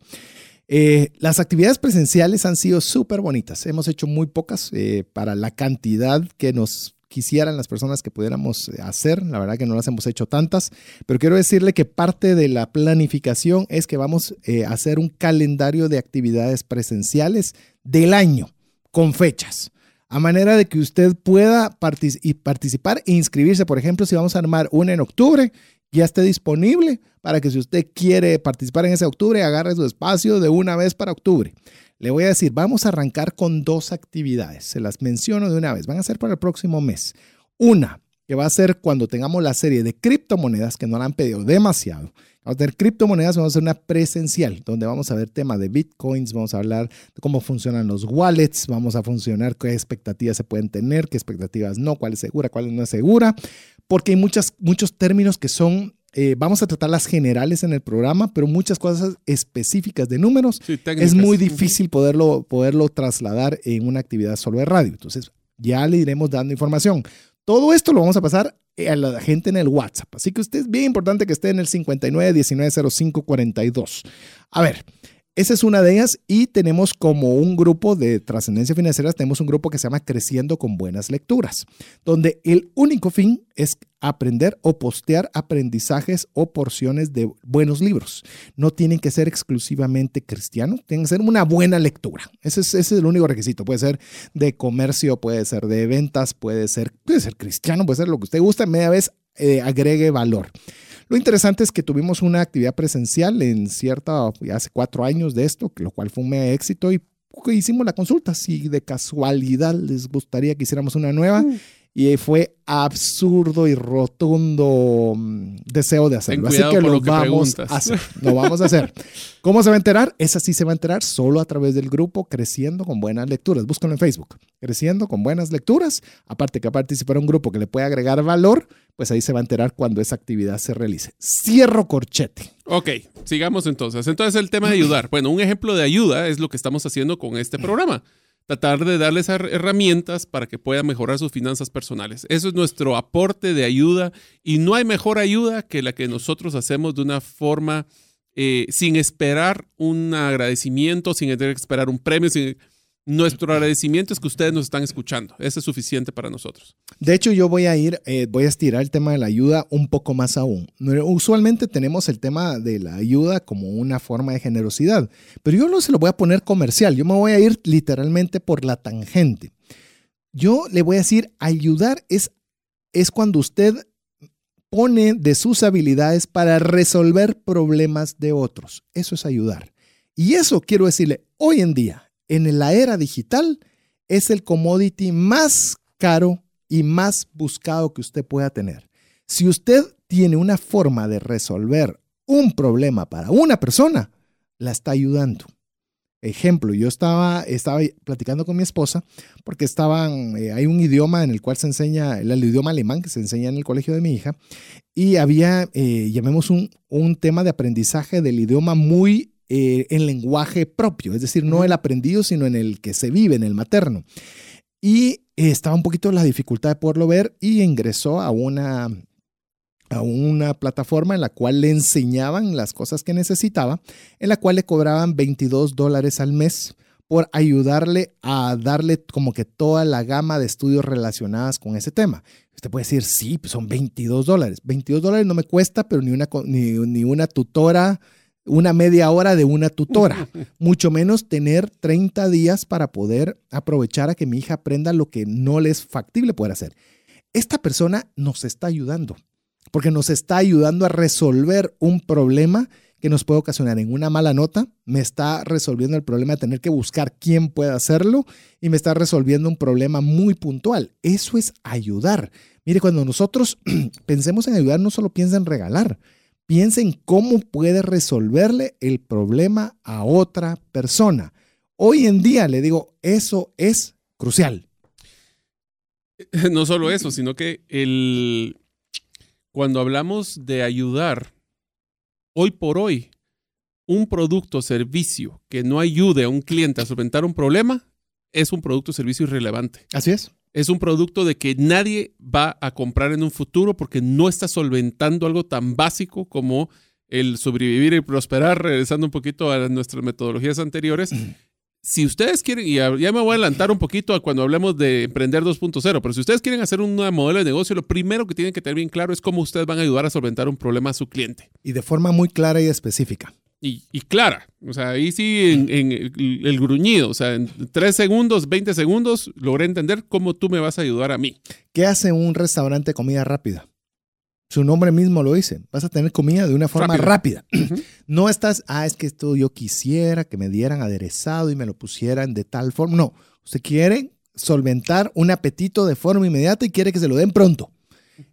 eh, las actividades presenciales han sido súper bonitas. Hemos hecho muy pocas eh, para la cantidad que nos quisieran las personas que pudiéramos eh, hacer. La verdad que no las hemos hecho tantas, pero quiero decirle que parte de la planificación es que vamos eh, a hacer un calendario de actividades presenciales del año con fechas. a manera de que usted pueda participar e inscribirse. Por ejemplo, si vamos a armar una en octubre, ya esté disponible para que si usted quiere participar en ese octubre, agarre su espacio de una vez para octubre. Le voy a decir, vamos a arrancar con dos actividades. Se las menciono de una vez. Van a ser para el próximo mes. Una, que va a ser cuando tengamos la serie de criptomonedas, que no la han pedido demasiado. Vamos a tener criptomonedas, vamos a hacer una presencial, donde vamos a ver tema de bitcoins, vamos a hablar de cómo funcionan los wallets, vamos a funcionar, qué expectativas se pueden tener, qué expectativas no, cuál es segura, cuál no es segura, porque hay muchas, muchos términos que son eh, vamos a tratar las generales en el programa, pero muchas cosas específicas de números es muy difícil poderlo, poderlo trasladar en una actividad solo de radio. Entonces, ya le iremos dando información. Todo esto lo vamos a pasar a la gente en el WhatsApp. Así que usted es bien importante que esté en el 59 19 05 42. A ver, esa es una de ellas y tenemos como un grupo de trascendencia financiera, tenemos un grupo que se llama Creciendo con Buenas Lecturas, donde el único fin es aprender o postear aprendizajes o porciones de buenos libros. No tienen que ser exclusivamente cristianos, tienen que ser una buena lectura. Ese es, el único requisito. Puede ser de comercio, puede ser de ventas, puede ser, puede ser cristiano, puede ser lo que usted guste, media vez eh, agregue valor. Lo interesante es que tuvimos una actividad presencial en cierta, hace cuatro años de esto, lo cual fue un mega éxito y hicimos la consulta. Si de casualidad les gustaría que hiciéramos una nueva. Mm y fue absurdo y rotundo mm, deseo de hacerlo. Así que lo, vamos a hacer. Lo vamos a hacer. ¿Cómo se va a enterar? Esa sí se va a enterar solo a través del grupo Creciendo con Buenas Lecturas. Búscalo en Facebook. Creciendo con Buenas Lecturas. Aparte que participar un grupo que le puede agregar valor, pues ahí se va a enterar cuando esa actividad se realice. Cierro corchete. Ok, sigamos entonces. Entonces el tema de ayudar. Bueno, un ejemplo de ayuda es lo que estamos haciendo con este programa tratar de darles herramientas para que puedan mejorar sus finanzas personales. Eso es nuestro aporte de ayuda y no hay mejor ayuda que la que nosotros hacemos de una forma eh, sin esperar un agradecimiento, sin esperar un premio, sin, nuestro agradecimiento es que ustedes nos están escuchando. Eso es suficiente para nosotros. De hecho, yo voy a ir, eh, voy a estirar el tema de la ayuda un poco más aún. Usualmente tenemos el tema de la ayuda como una forma de generosidad, pero yo no se lo voy a poner comercial. Yo me voy a ir literalmente por la tangente. Yo le voy a decir, ayudar es, es cuando usted pone de sus habilidades para resolver problemas de otros. Eso es ayudar. Y eso quiero decirle, hoy en día, en la era digital es el commodity más caro y más buscado que usted pueda tener. Si usted tiene una forma de resolver un problema para una persona, la está ayudando. Ejemplo, yo estaba, estaba platicando con mi esposa porque estaban, eh, hay un idioma en el cual se enseña, el, idioma alemán que se enseña en el colegio de mi hija, y había, eh, llamemos un, un tema de aprendizaje del idioma muy eh, en lenguaje propio, es decir, no el aprendido, sino en el que se vive, en el materno. Y estaba un poquito la dificultad de poderlo ver y ingresó a una, a una plataforma en la cual le enseñaban las cosas que necesitaba, en la cual le cobraban 22 dólares al mes por ayudarle a darle como que toda la gama de estudios relacionadas con ese tema. Usted puede decir, sí, pues son 22 dólares. 22 dólares no me cuesta, pero ni una, ni, ni una tutora una media hora de una tutora, mucho menos tener 30 días para poder aprovechar a que mi hija aprenda lo que no le es factible poder hacer. Esta persona nos está ayudando, porque nos está ayudando a resolver un problema que nos puede ocasionar en una mala nota, me está resolviendo el problema de tener que buscar quién puede hacerlo y me está resolviendo un problema muy puntual. Eso es ayudar. Mire, cuando nosotros pensemos en ayudar, no solo piensa en regalar, Piensen cómo puede resolverle el problema a otra persona. Hoy en día, le digo, eso es crucial. No solo eso, sino que el, cuando hablamos de ayudar, hoy por hoy, un producto o servicio que no ayude a un cliente a solventar un problema es un producto o servicio irrelevante. Así es es un producto de que nadie va a comprar en un futuro porque no está solventando algo tan básico como el sobrevivir y prosperar, regresando un poquito a nuestras metodologías anteriores. Si ustedes quieren, y ya me voy a adelantar un poquito a cuando hablemos de emprender 2.0, pero si ustedes quieren hacer un modelo de negocio, lo primero que tienen que tener bien claro es cómo ustedes van a ayudar a solventar un problema a su cliente. Y de forma muy clara y específica. Y, y clara. O sea, ahí sí en, en el, el gruñido. O sea, en 3 segundos, 20 segundos, logré entender cómo tú me vas a ayudar a mí. ¿Qué hace un restaurante de comida rápida? Su nombre mismo lo dice. Vas a tener comida de una forma rápida. No estás, ah, es que esto yo quisiera que me dieran aderezado y me lo pusieran de tal forma. No, usted quiere solventar un apetito de forma inmediata y quiere que se lo den pronto.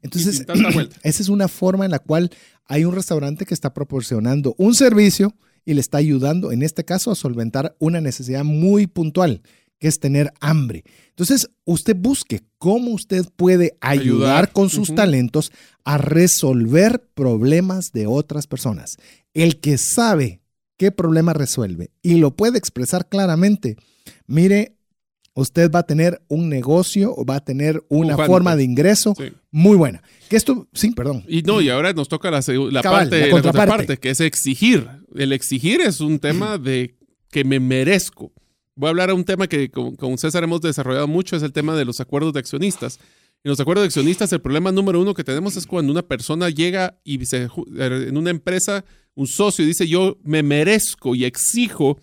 Entonces, esa es una forma en la cual hay un restaurante que está proporcionando un servicio y le está ayudando, en este caso, a solventar una necesidad muy puntual, que es tener hambre. Entonces, usted busque cómo usted puede ayudar, Ayudar. con sus talentos a resolver problemas de otras personas. El que sabe qué problema resuelve y lo puede expresar claramente, mire, usted va a tener un negocio o va a tener una forma de ingreso Sí. muy buena. Que esto, sí, perdón. Y no, y ahora nos toca la, la Cabal, parte, la la contraparte. contraparte, que es exigir. El exigir es un tema de que me merezco. Voy a hablar a un tema que con, con César hemos desarrollado mucho, es el tema de los acuerdos de accionistas. En los acuerdos de accionistas, el problema número uno que tenemos es cuando una persona llega y se, ju- en una empresa, un socio dice yo me merezco y exijo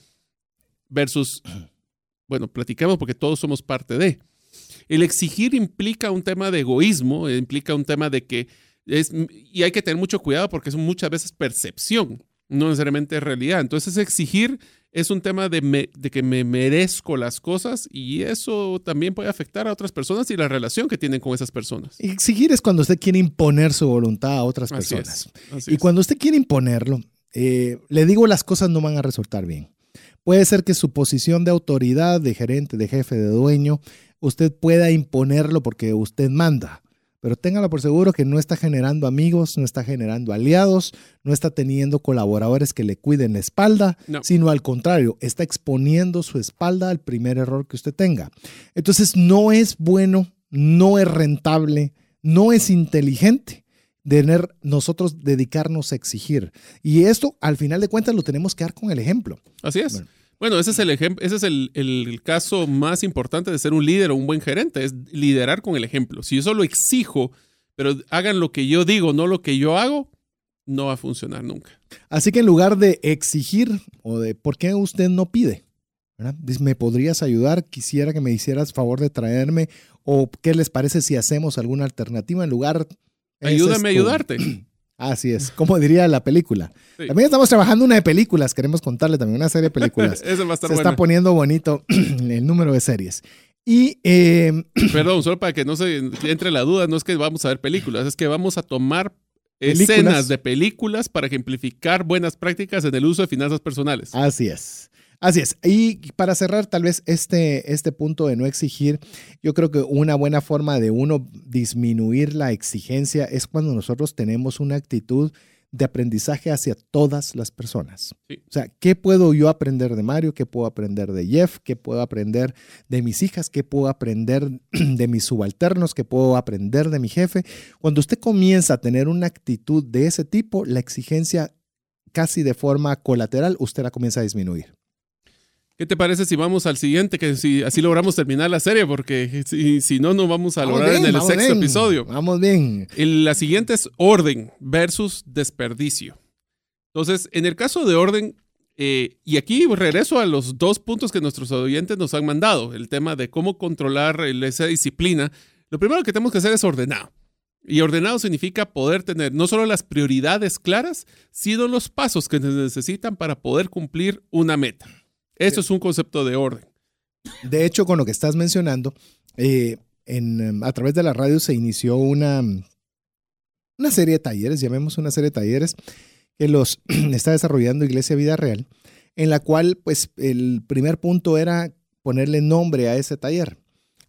versus, bueno, platicamos porque todos somos parte de. El exigir implica un tema de egoísmo, implica un tema de que es, y hay que tener mucho cuidado porque es muchas veces percepción, no necesariamente realidad. Entonces exigir es un tema de, me- de que me merezco las cosas y eso también puede afectar a otras personas y la relación que tienen con esas personas. Exigir es cuando usted quiere imponer su voluntad a otras Así personas. es, así Y es. cuando usted quiere imponerlo, eh, le digo, las cosas no van a resultar bien. Puede ser que su posición de autoridad, de gerente, de jefe, de dueño, usted pueda imponerlo porque usted manda. Pero téngalo por seguro que no está generando amigos, no está generando aliados, no está teniendo colaboradores que le cuiden la espalda, No. sino al contrario, está exponiendo su espalda al primer error que usted tenga. Entonces no es bueno, no es rentable, no es inteligente tener nosotros dedicarnos a exigir. Y esto, al final de cuentas, lo tenemos que dar con el ejemplo. Así es. Bueno. Bueno, ese es el ejemplo, ese es el, el caso más importante de ser un líder o un buen gerente, es liderar con el ejemplo. Si yo solo exijo, pero hagan lo que yo digo, no lo que yo hago, no va a funcionar nunca. Así que en lugar de exigir o de por qué usted no pide, ¿verdad? ¿me podrías ayudar? Quisiera que me hicieras favor de traerme. ¿O qué les parece si hacemos alguna alternativa en lugar... es Ayúdame a ayudarte. Así es, como diría la película. Sí. También estamos trabajando una de películas, queremos contarle también una serie de películas. Ese va a estar Se está poniendo bonito el número de series. Y eh, Perdón, solo para que no se entre la duda, no es que vamos a ver películas, es que vamos a tomar Películas. escenas de películas para ejemplificar buenas prácticas en el uso de finanzas personales. Así es. Así es. Y para cerrar tal vez este, este punto de no exigir, yo creo que una buena forma de uno disminuir la exigencia es cuando nosotros tenemos una actitud de aprendizaje hacia todas las personas. Sí. O sea, ¿qué puedo yo aprender de Mario? ¿Qué puedo aprender de Jeff? ¿Qué puedo aprender de mis hijas? ¿Qué puedo aprender de mis subalternos? ¿Qué puedo aprender de mi jefe? Cuando usted comienza a tener una actitud de ese tipo, la exigencia casi de forma colateral, usted la comienza a disminuir. ¿Qué te parece si vamos al siguiente? Que si así logramos terminar la serie, porque si, si no, no vamos a Vamos lograr bien, en el sexto bien, episodio. Vamos bien. El- la siguiente es orden versus desperdicio. Entonces, en el caso de orden, eh, y aquí regreso a los dos puntos que nuestros oyentes nos han mandado, el tema de cómo controlar esa disciplina. Lo primero que tenemos que hacer es ordenado. Y ordenado significa poder tener no solo las prioridades claras, sino los pasos que se necesitan para poder cumplir una meta. Eso es un concepto de orden. De hecho, con lo que estás mencionando, eh, en, em, a través de la radio se inició una, una serie de talleres, llamemos una serie de talleres, que los está desarrollando Iglesia Vida Real, en la cual, pues, el primer punto era ponerle nombre a ese taller.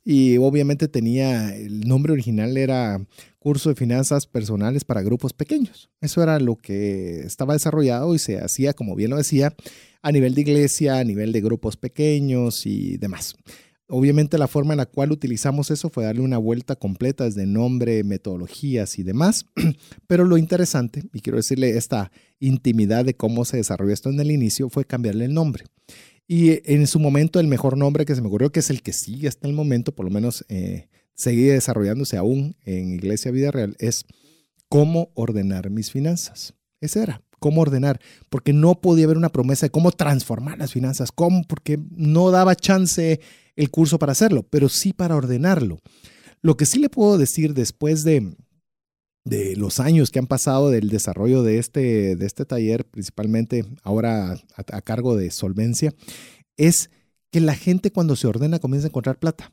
Y obviamente tenía, el nombre original era Curso de Finanzas Personales para Grupos Pequeños. Eso era lo que estaba desarrollado y se hacía, como bien lo decía, a nivel de iglesia, a nivel de grupos pequeños y demás. Obviamente la forma en la cual utilizamos eso fue darle una vuelta completa desde nombre, metodologías y demás. Pero lo interesante, y quiero decirle esta intimidad de cómo se desarrolló esto en el inicio, fue cambiarle el nombre. Y en su momento el mejor nombre que se me ocurrió, que es el que sigue hasta el momento, por lo menos eh, sigue desarrollándose aún en Iglesia Vida Real, es cómo ordenar mis finanzas. Ese era, cómo ordenar, porque no podía haber una promesa de cómo transformar las finanzas, cómo, porque no daba chance el curso para hacerlo, pero sí para ordenarlo. Lo que sí le puedo decir después de, de los años que han pasado del desarrollo de este, de este taller, principalmente ahora a, a cargo de solvencia, es que la gente cuando se ordena comienza a encontrar plata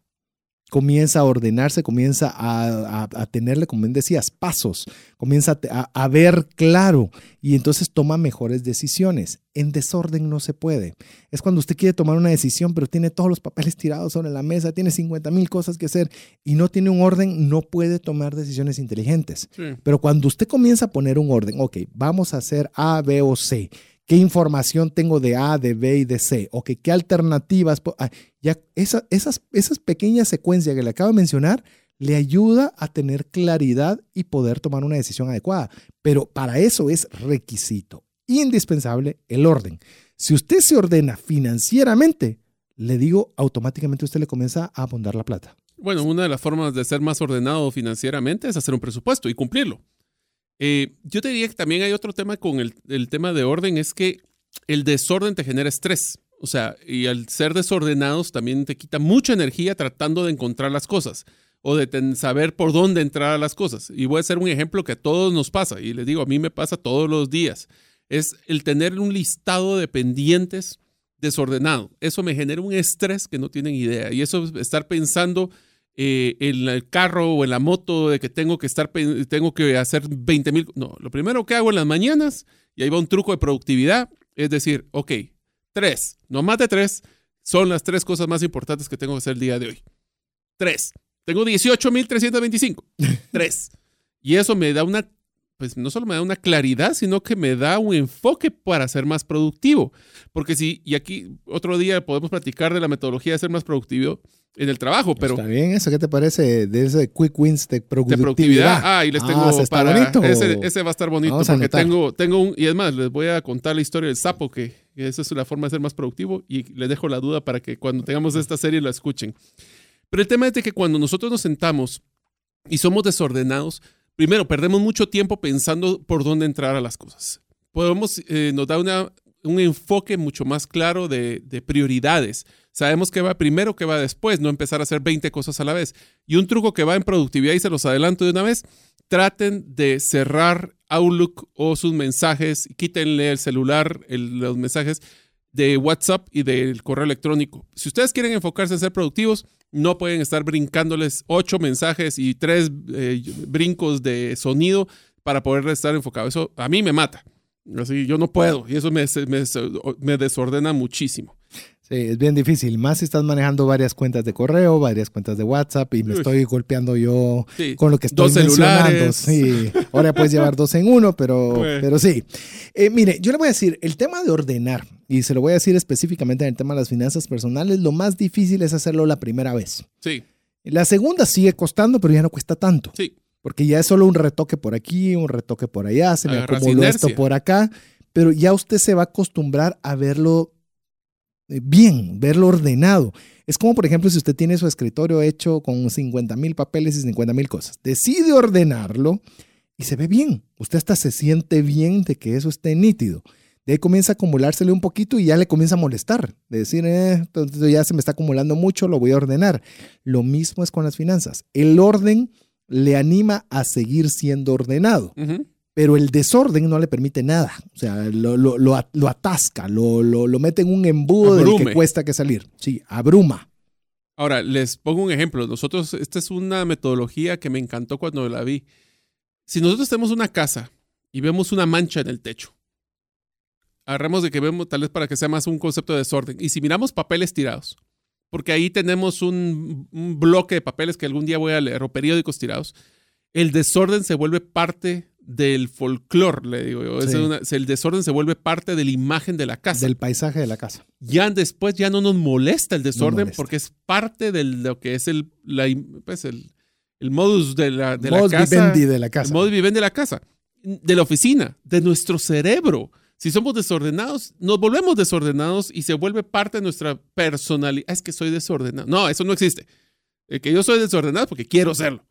comienza a ordenarse, comienza a, tenerle, como decías, pasos, comienza a, ver claro y entonces toma mejores decisiones. En desorden no se puede. Es cuando usted quiere tomar una decisión, pero tiene todos los papeles tirados sobre la mesa, tiene 50 mil cosas que hacer y no tiene un orden, no puede tomar decisiones inteligentes. Pero cuando usted comienza a poner un orden, ok, vamos a hacer A, B o C qué información tengo de A, de B y de C, o qué alternativas. Ah, ya esas, esas pequeñas secuencias que le acabo de mencionar le ayuda a tener claridad y poder tomar una decisión adecuada. Pero para eso es requisito indispensable el orden. Si usted se ordena financieramente, le digo, automáticamente usted le comienza a abundar la plata. Bueno, una de las formas de ser más ordenado financieramente es hacer un presupuesto y cumplirlo. Eh, yo te diría que también hay otro tema con el, tema de orden, es que el desorden te genera estrés. O sea, y al ser desordenados también te quita mucha energía tratando de encontrar las cosas o de saber por dónde entrar a las cosas. Y voy a hacer un ejemplo que a todos nos pasa, y les digo, a mí me pasa todos los días. Es el tener un listado de pendientes desordenado. Eso me genera un estrés que no tienen idea. Y eso estar pensando eh, en el carro o en la moto de que tengo que estar, tengo que hacer 20 mil. No, lo primero que hago en las mañanas, y ahí va un truco de productividad, es decir, ok, tres, no más de tres, son las tres cosas más importantes que tengo que hacer el día de hoy. Tres. Tengo 18.325. tres. Y eso me da una, pues no solo me da una claridad, sino que me da un enfoque para ser más productivo. Porque si, y aquí otro día podemos platicar de la metodología de ser más productivo, en el trabajo, pero... Está bien eso, ¿qué te parece de ese quick wins de productividad? Ah, y les tengo ah, para... Ese, ese, va a estar bonito porque tengo, tengo un... Y es más, les voy a contar la historia del sapo, que, que esa es la forma de ser más productivo y les dejo la duda para que cuando tengamos esta serie la escuchen. Pero el tema es de que cuando nosotros nos sentamos y somos desordenados, primero, perdemos mucho tiempo pensando por dónde entrar a las cosas. Podemos, eh, nos da una, un enfoque mucho más claro de, de prioridades Sabemos que va primero, que va después, no empezar a hacer 20 cosas a la vez. Y un truco que va en productividad y se los adelanto de una vez, traten de cerrar Outlook o sus mensajes, quítenle el celular, los mensajes de WhatsApp y del correo electrónico. Si ustedes quieren enfocarse en ser productivos, no pueden estar brincándoles ocho mensajes y tres eh, brincos de sonido para poder estar enfocado. Eso a mí me mata. Así yo no puedo y eso me, me desordena muchísimo. Sí, es bien difícil, más si estás manejando varias cuentas de correo, varias cuentas de WhatsApp y me estoy golpeando yo con lo que estoy dos mencionando. Sí, ahora puedes llevar dos en uno, pero, pero sí. Eh, mire, yo le voy a decir, el tema de ordenar, y se lo voy a decir específicamente en el tema de las finanzas personales, lo más difícil es hacerlo la primera vez. Sí. La segunda sigue costando, pero ya no cuesta tanto. Sí. Porque ya es solo un retoque por aquí, un retoque por allá, se me acumuló esto por acá, pero ya usted se va a acostumbrar a verlo bien, verlo ordenado. Es como, por ejemplo, si usted tiene su escritorio hecho con 50 mil papeles y 50 mil cosas. Decide ordenarlo y se ve bien. Usted hasta se siente bien de que eso esté nítido. De ahí comienza a acumulársele un poquito y ya le comienza a molestar. De decir, eh, ya se me está acumulando mucho, lo voy a ordenar. Lo mismo es con las finanzas. El orden le anima a seguir siendo ordenado pero el desorden no le permite nada. O sea, lo, lo, lo, atasca, lo, lo, mete en un embudo del que cuesta que salir. Sí, abruma. Ahora, les pongo un ejemplo. Nosotros, esta es una metodología que me encantó cuando la vi. Si nosotros tenemos una casa y vemos una mancha en el techo, agarramos de que vemos, tal vez para que sea más un concepto de desorden. Y si miramos papeles tirados, porque ahí tenemos un, un bloque de papeles que algún día voy a leer, o periódicos tirados, el desorden se vuelve parte del folclore, le digo yo. el desorden se vuelve parte de la imagen de la casa. Del paisaje de la casa. Ya después ya no nos molesta el desorden porque es parte de lo que es el, pues el, modus de la, de la casa. de la casa. El modus vivendi de la casa. De la oficina, de nuestro cerebro. Si somos desordenados, nos volvemos desordenados y se vuelve parte de nuestra personalidad. Es que soy desordenado. No, eso no existe. El que yo soy desordenado porque quiero serlo.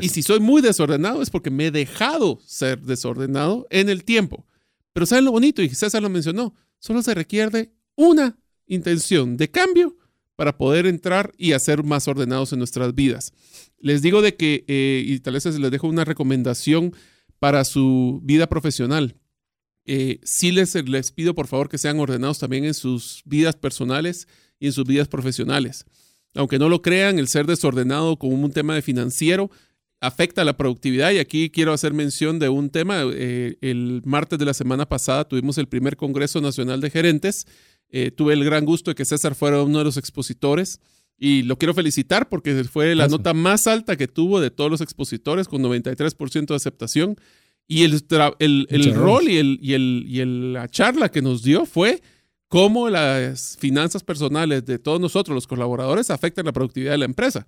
Y si soy muy desordenado es porque me he dejado ser desordenado en el tiempo. Pero ¿saben lo bonito? Y César lo mencionó, solo se requiere una intención de cambio para poder entrar y hacer más ordenados en nuestras vidas. Les digo de que, eh, y tal vez les dejo una recomendación para su vida profesional. Eh, sí les, les pido por favor que sean ordenados también en sus vidas personales y en sus vidas profesionales. Aunque no lo crean, el ser desordenado como un tema de financiero afecta la productividad y aquí quiero hacer mención de un tema. Eh, el martes de la semana pasada tuvimos el primer Congreso Nacional de Gerentes eh, tuve el gran gusto de que César fuera uno de los expositores y lo quiero felicitar porque fue la nota más alta que tuvo de todos los expositores con 93% de aceptación. Y el, el, rol y, el, y, el, y la charla que nos dio fue cómo las finanzas personales de todos nosotros, los colaboradores, afectan la productividad de la empresa.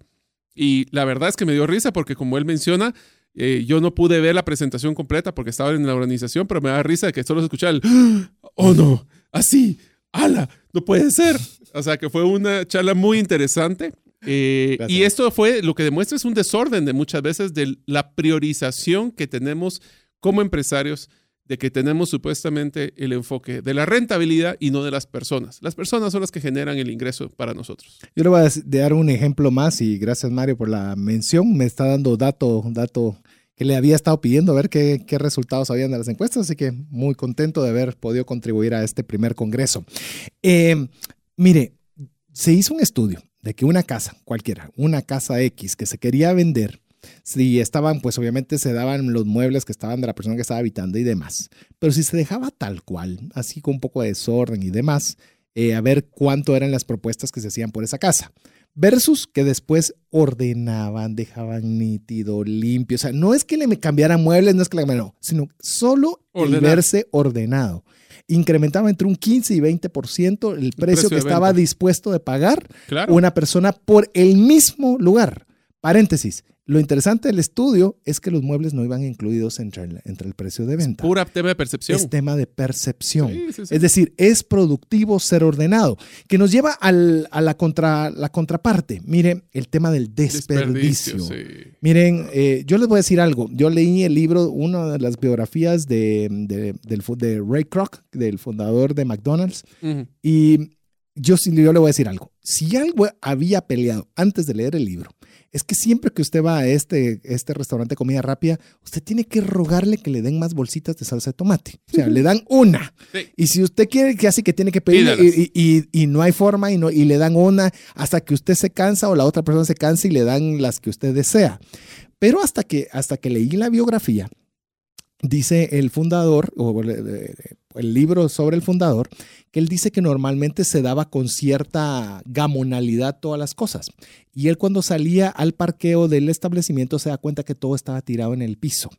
Y la verdad es que me dio risa porque como él menciona, eh, yo no pude ver la presentación completa porque estaba en la organización, pero me da risa de que solo escuchaba el, oh no, así, ¡Hala! No puede ser. O sea que fue una charla muy interesante. Eh, y esto fue lo que demuestra es un desorden de muchas veces de la priorización que tenemos como empresarios de que tenemos supuestamente el enfoque de la rentabilidad y no de las personas. Las personas son las que generan el ingreso para nosotros. Yo le voy a dar un ejemplo más y gracias Mario por la mención. Me está dando dato, dato que le había estado pidiendo a ver qué, resultados habían de las encuestas, así que muy contento de haber podido contribuir a este primer congreso. Eh, mire, se hizo un estudio de que una casa, cualquiera, una casa X que se quería vender, si estaban, pues obviamente se daban los muebles que estaban de la persona que estaba habitando y demás, pero si se dejaba tal cual, así con un poco de desorden y demás, eh, a ver cuánto eran las propuestas que se hacían por esa casa versus que después ordenaban, dejaban nítido, limpio. O sea, no es que le cambiaran muebles, no es que le no, sino solo el verse ordenado. Incrementaba entre un 15 y 20% el, el precio, que estaba dispuesto de pagar una persona por el mismo lugar. Paréntesis, lo interesante del estudio es que los muebles no iban incluidos entre el, entre el precio de venta. Es pura tema de percepción. Es tema de percepción. Es decir, es productivo ser ordenado, que nos lleva a la, contra, la contraparte. Mire, el tema del desperdicio. Miren, eh, yo les voy a decir algo. Yo leí el libro, una de las biografías de, de, Ray Kroc, del fundador de McDonald's, y yo, yo le voy a decir algo. Si algo había peleado antes de leer el libro, es que siempre que usted va a este, este restaurante de comida rápida, usted tiene que rogarle que le den más bolsitas de salsa de tomate. O sea, le dan una. Y si usted quiere que así que tiene que pedir y, no hay forma y, no, y le dan una hasta que usted se cansa o la otra persona se cansa y le dan las que usted desea. Pero hasta que, hasta que leí la biografía, dice el fundador, o el libro sobre el fundador, que él dice que normalmente se daba con cierta gamonalidad todas las cosas. Y él cuando salía al parqueo del establecimiento se da cuenta que todo estaba tirado en el piso.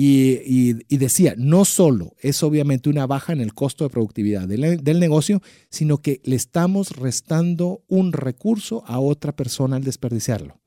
Y, decía, no solo es obviamente una baja en el costo de productividad del, del, negocio, sino que le estamos restando un recurso a otra persona al desperdiciarlo.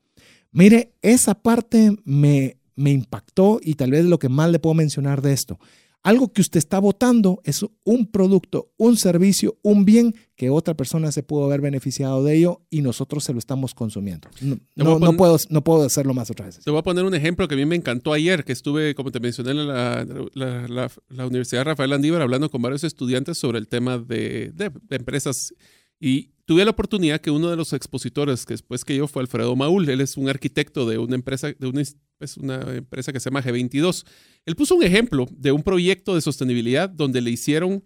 Mire, esa parte me, me impactó y tal vez lo que más le puedo mencionar de esto. Algo que usted está votando es un producto, un servicio, un bien que otra persona se pudo haber beneficiado de ello y nosotros se lo estamos consumiendo. No, no, puedo, no puedo hacerlo más otras veces. Te voy a poner un ejemplo que a mí me encantó ayer, que estuve, como te mencioné, en la, la, la, Universidad Rafael Andívar hablando con varios estudiantes sobre el tema de, de, de empresas y tuve la oportunidad que uno de los expositores que después que yo fue Alfredo Maúl, él es un arquitecto de una empresa, de una, pues, una empresa que se llama G22. Él puso un ejemplo de un proyecto de sostenibilidad donde le hicieron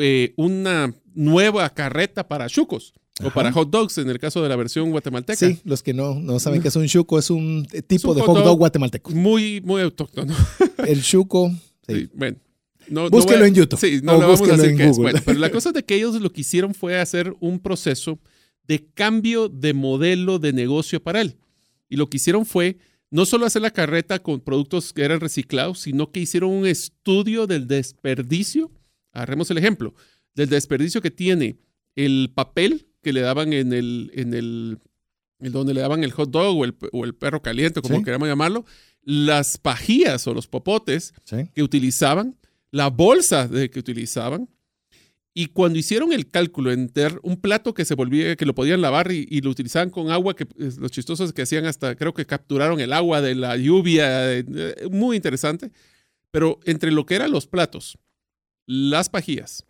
eh, una nueva carreta para chucos. O para hot dogs, en el caso de la versión guatemalteca. Sí, los que no, no saben que es un chuco, es un tipo de hot dog, guatemalteco. Muy, muy autóctono. El chuco. Sí. bueno, búsquelo en YouTube. Sí, no lo vamos a decir que es. Bueno, pero la cosa es de que ellos lo que hicieron fue hacer un proceso de cambio de modelo de negocio para él. Y lo que hicieron fue no solo hacer la carreta con productos que eran reciclados, sino que hicieron un estudio del desperdicio. Agarremos el ejemplo, del desperdicio que tiene el papel que le daban en el, en el, donde le daban el hot dog o el, o el perro caliente, como queramos llamarlo, las pajillas o los popotes que utilizaban la bolsa de que utilizaban. Y cuando hicieron el cálculo en un plato que se volvía, que lo podían lavar y, lo utilizaban con agua, que los chistosos que hacían hasta, creo que capturaron el agua de la lluvia, eh, muy interesante. Pero entre lo que eran los platos las pajillas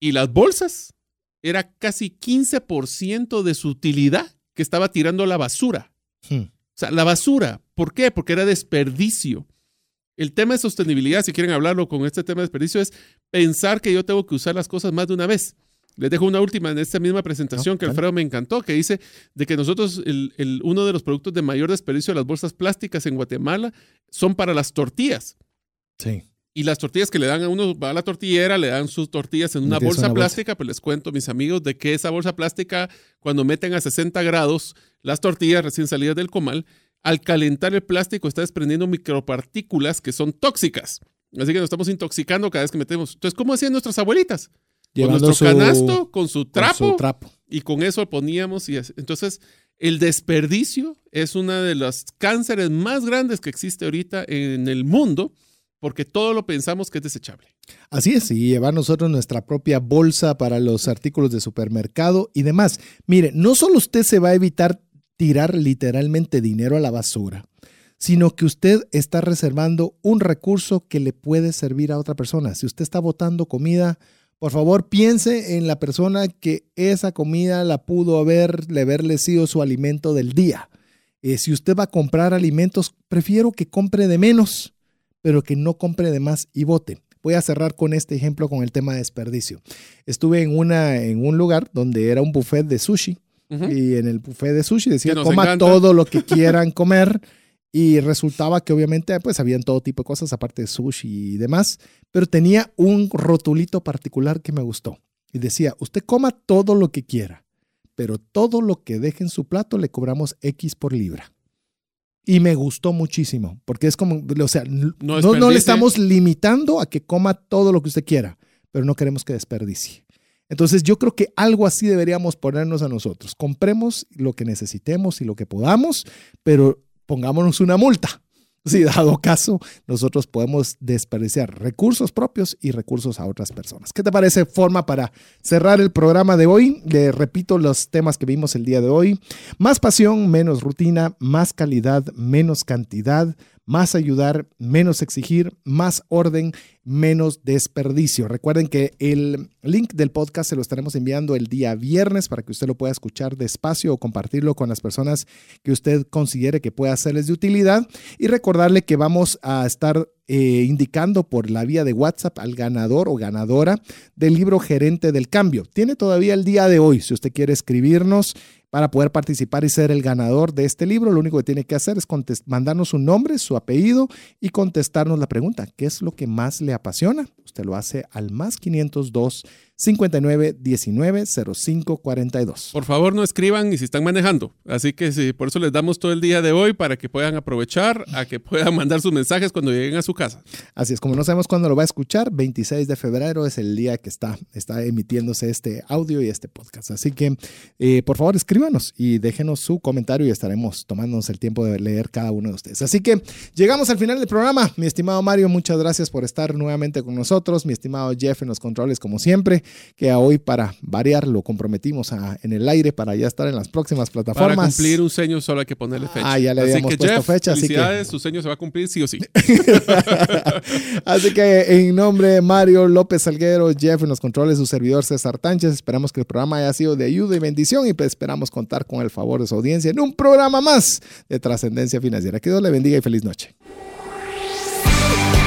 y las bolsas era casi 15% de su utilidad que estaba tirando la basura. Hmm. O sea, la basura. ¿Por qué? Porque era desperdicio. El tema de sostenibilidad, si quieren hablarlo con este tema de desperdicio, es pensar que yo tengo que usar las cosas más de una vez. Les dejo una última en esta misma presentación No, que. Alfredo me encantó, que dice de que nosotros, el- el- uno de los productos de mayor desperdicio de las bolsas plásticas en Guatemala son para las tortillas. Sí. Y las tortillas que le dan a uno, va a la tortillera, le dan sus tortillas en una bolsa una bolsa. plástica, pues les cuento, mis amigos, de que esa bolsa plástica, cuando meten a 60 grados las tortillas recién salidas del comal, al calentar el plástico está desprendiendo micropartículas que son tóxicas. Así que nos estamos intoxicando cada vez que metemos. Entonces, ¿cómo hacían nuestras abuelitas? Con Llevando nuestro su- canasto, con su con trapo, su trapo. y con eso poníamos y así. entonces el desperdicio es una de los cánceres más grandes que existe ahorita en el mundo porque todo lo pensamos que es desechable. Así es, y llevar nosotros nuestra propia bolsa para los artículos de supermercado y demás. Mire, no solo usted se va a evitar tirar literalmente dinero a la basura, sino que usted está reservando un recurso que le puede servir a otra persona. Si usted está botando comida, por favor piense en la persona que esa comida la pudo haberle, haberle sido su alimento del día. Eh, si usted va a comprar alimentos, prefiero que compre de menos, pero que no compre de más y vote. Voy a cerrar con este ejemplo con el tema de desperdicio. Estuve en, una, en un lugar donde era un buffet de sushi Y en el buffet de sushi decía coma encanta. todo lo que quieran comer y resultaba que obviamente pues habían todo tipo de cosas aparte de sushi y demás, pero tenía un rotulito particular que me gustó y decía, usted coma todo lo que quiera, pero todo lo que deje en su plato le cobramos X por libra. Y me gustó muchísimo, porque es como, o sea, no, no, le desperdicie. estamos limitando a que coma todo lo que usted quiera, pero no queremos que desperdicie. Entonces yo creo que algo así deberíamos ponernos a nosotros. Compremos lo que necesitemos y lo que podamos, pero pongámonos una multa. Si dado caso, nosotros podemos desperdiciar recursos propios y recursos a otras personas. ¿Qué te parece forma para cerrar el programa de hoy? Le repito los temas que vimos el día de hoy. Más pasión, menos rutina, más calidad, menos cantidad, más ayudar, menos exigir, más orden, menos desperdicio. Recuerden que el link del podcast se lo estaremos enviando el día viernes para que usted lo pueda escuchar despacio o compartirlo con las personas que usted considere que pueda serles de utilidad. Y recordarle que vamos a estar eh, indicando por la vía de WhatsApp al ganador o ganadora del libro Gerente del Cambio. Tiene todavía el día de hoy, si usted quiere escribirnos para poder participar y ser el ganador de este libro, lo único que tiene que hacer es mandarnos su nombre, su apellido y contestarnos la pregunta, ¿qué es lo que más le apasiona? Usted lo hace al más 502 59 19 05 42. Por favor, no escriban y si están manejando. Así que sí, por eso les damos todo el día de hoy para que puedan aprovechar, a que puedan mandar sus mensajes cuando lleguen a su casa. Así es, como no sabemos cuándo lo va a escuchar, 26 de febrero es el día que está, está emitiéndose este audio y este podcast. Así que, eh, por favor, escríbanos y déjenos su comentario y estaremos tomándonos el tiempo de leer cada uno de ustedes. Así que llegamos al final del programa. Mi estimado Mario, muchas gracias por estar nuevamente con nosotros. Mi estimado Jeff en los controles, como siempre, que a hoy para variar lo comprometimos a- en el aire para ya estar en las próximas Para plataformas. cumplir un sueño solo hay que ponerle fecha. Ah, ya le habíamos puesto Jeff, fecha, así que- su sueño se va a cumplir sí o sí. Así que en nombre de Mario López Salguero, Jeff en los controles, su servidor César Tánchez, esperamos que el programa haya sido de ayuda y bendición y pues esperamos contar con el favor de su audiencia en un programa más de trascendencia financiera. Que Dios le bendiga y feliz noche.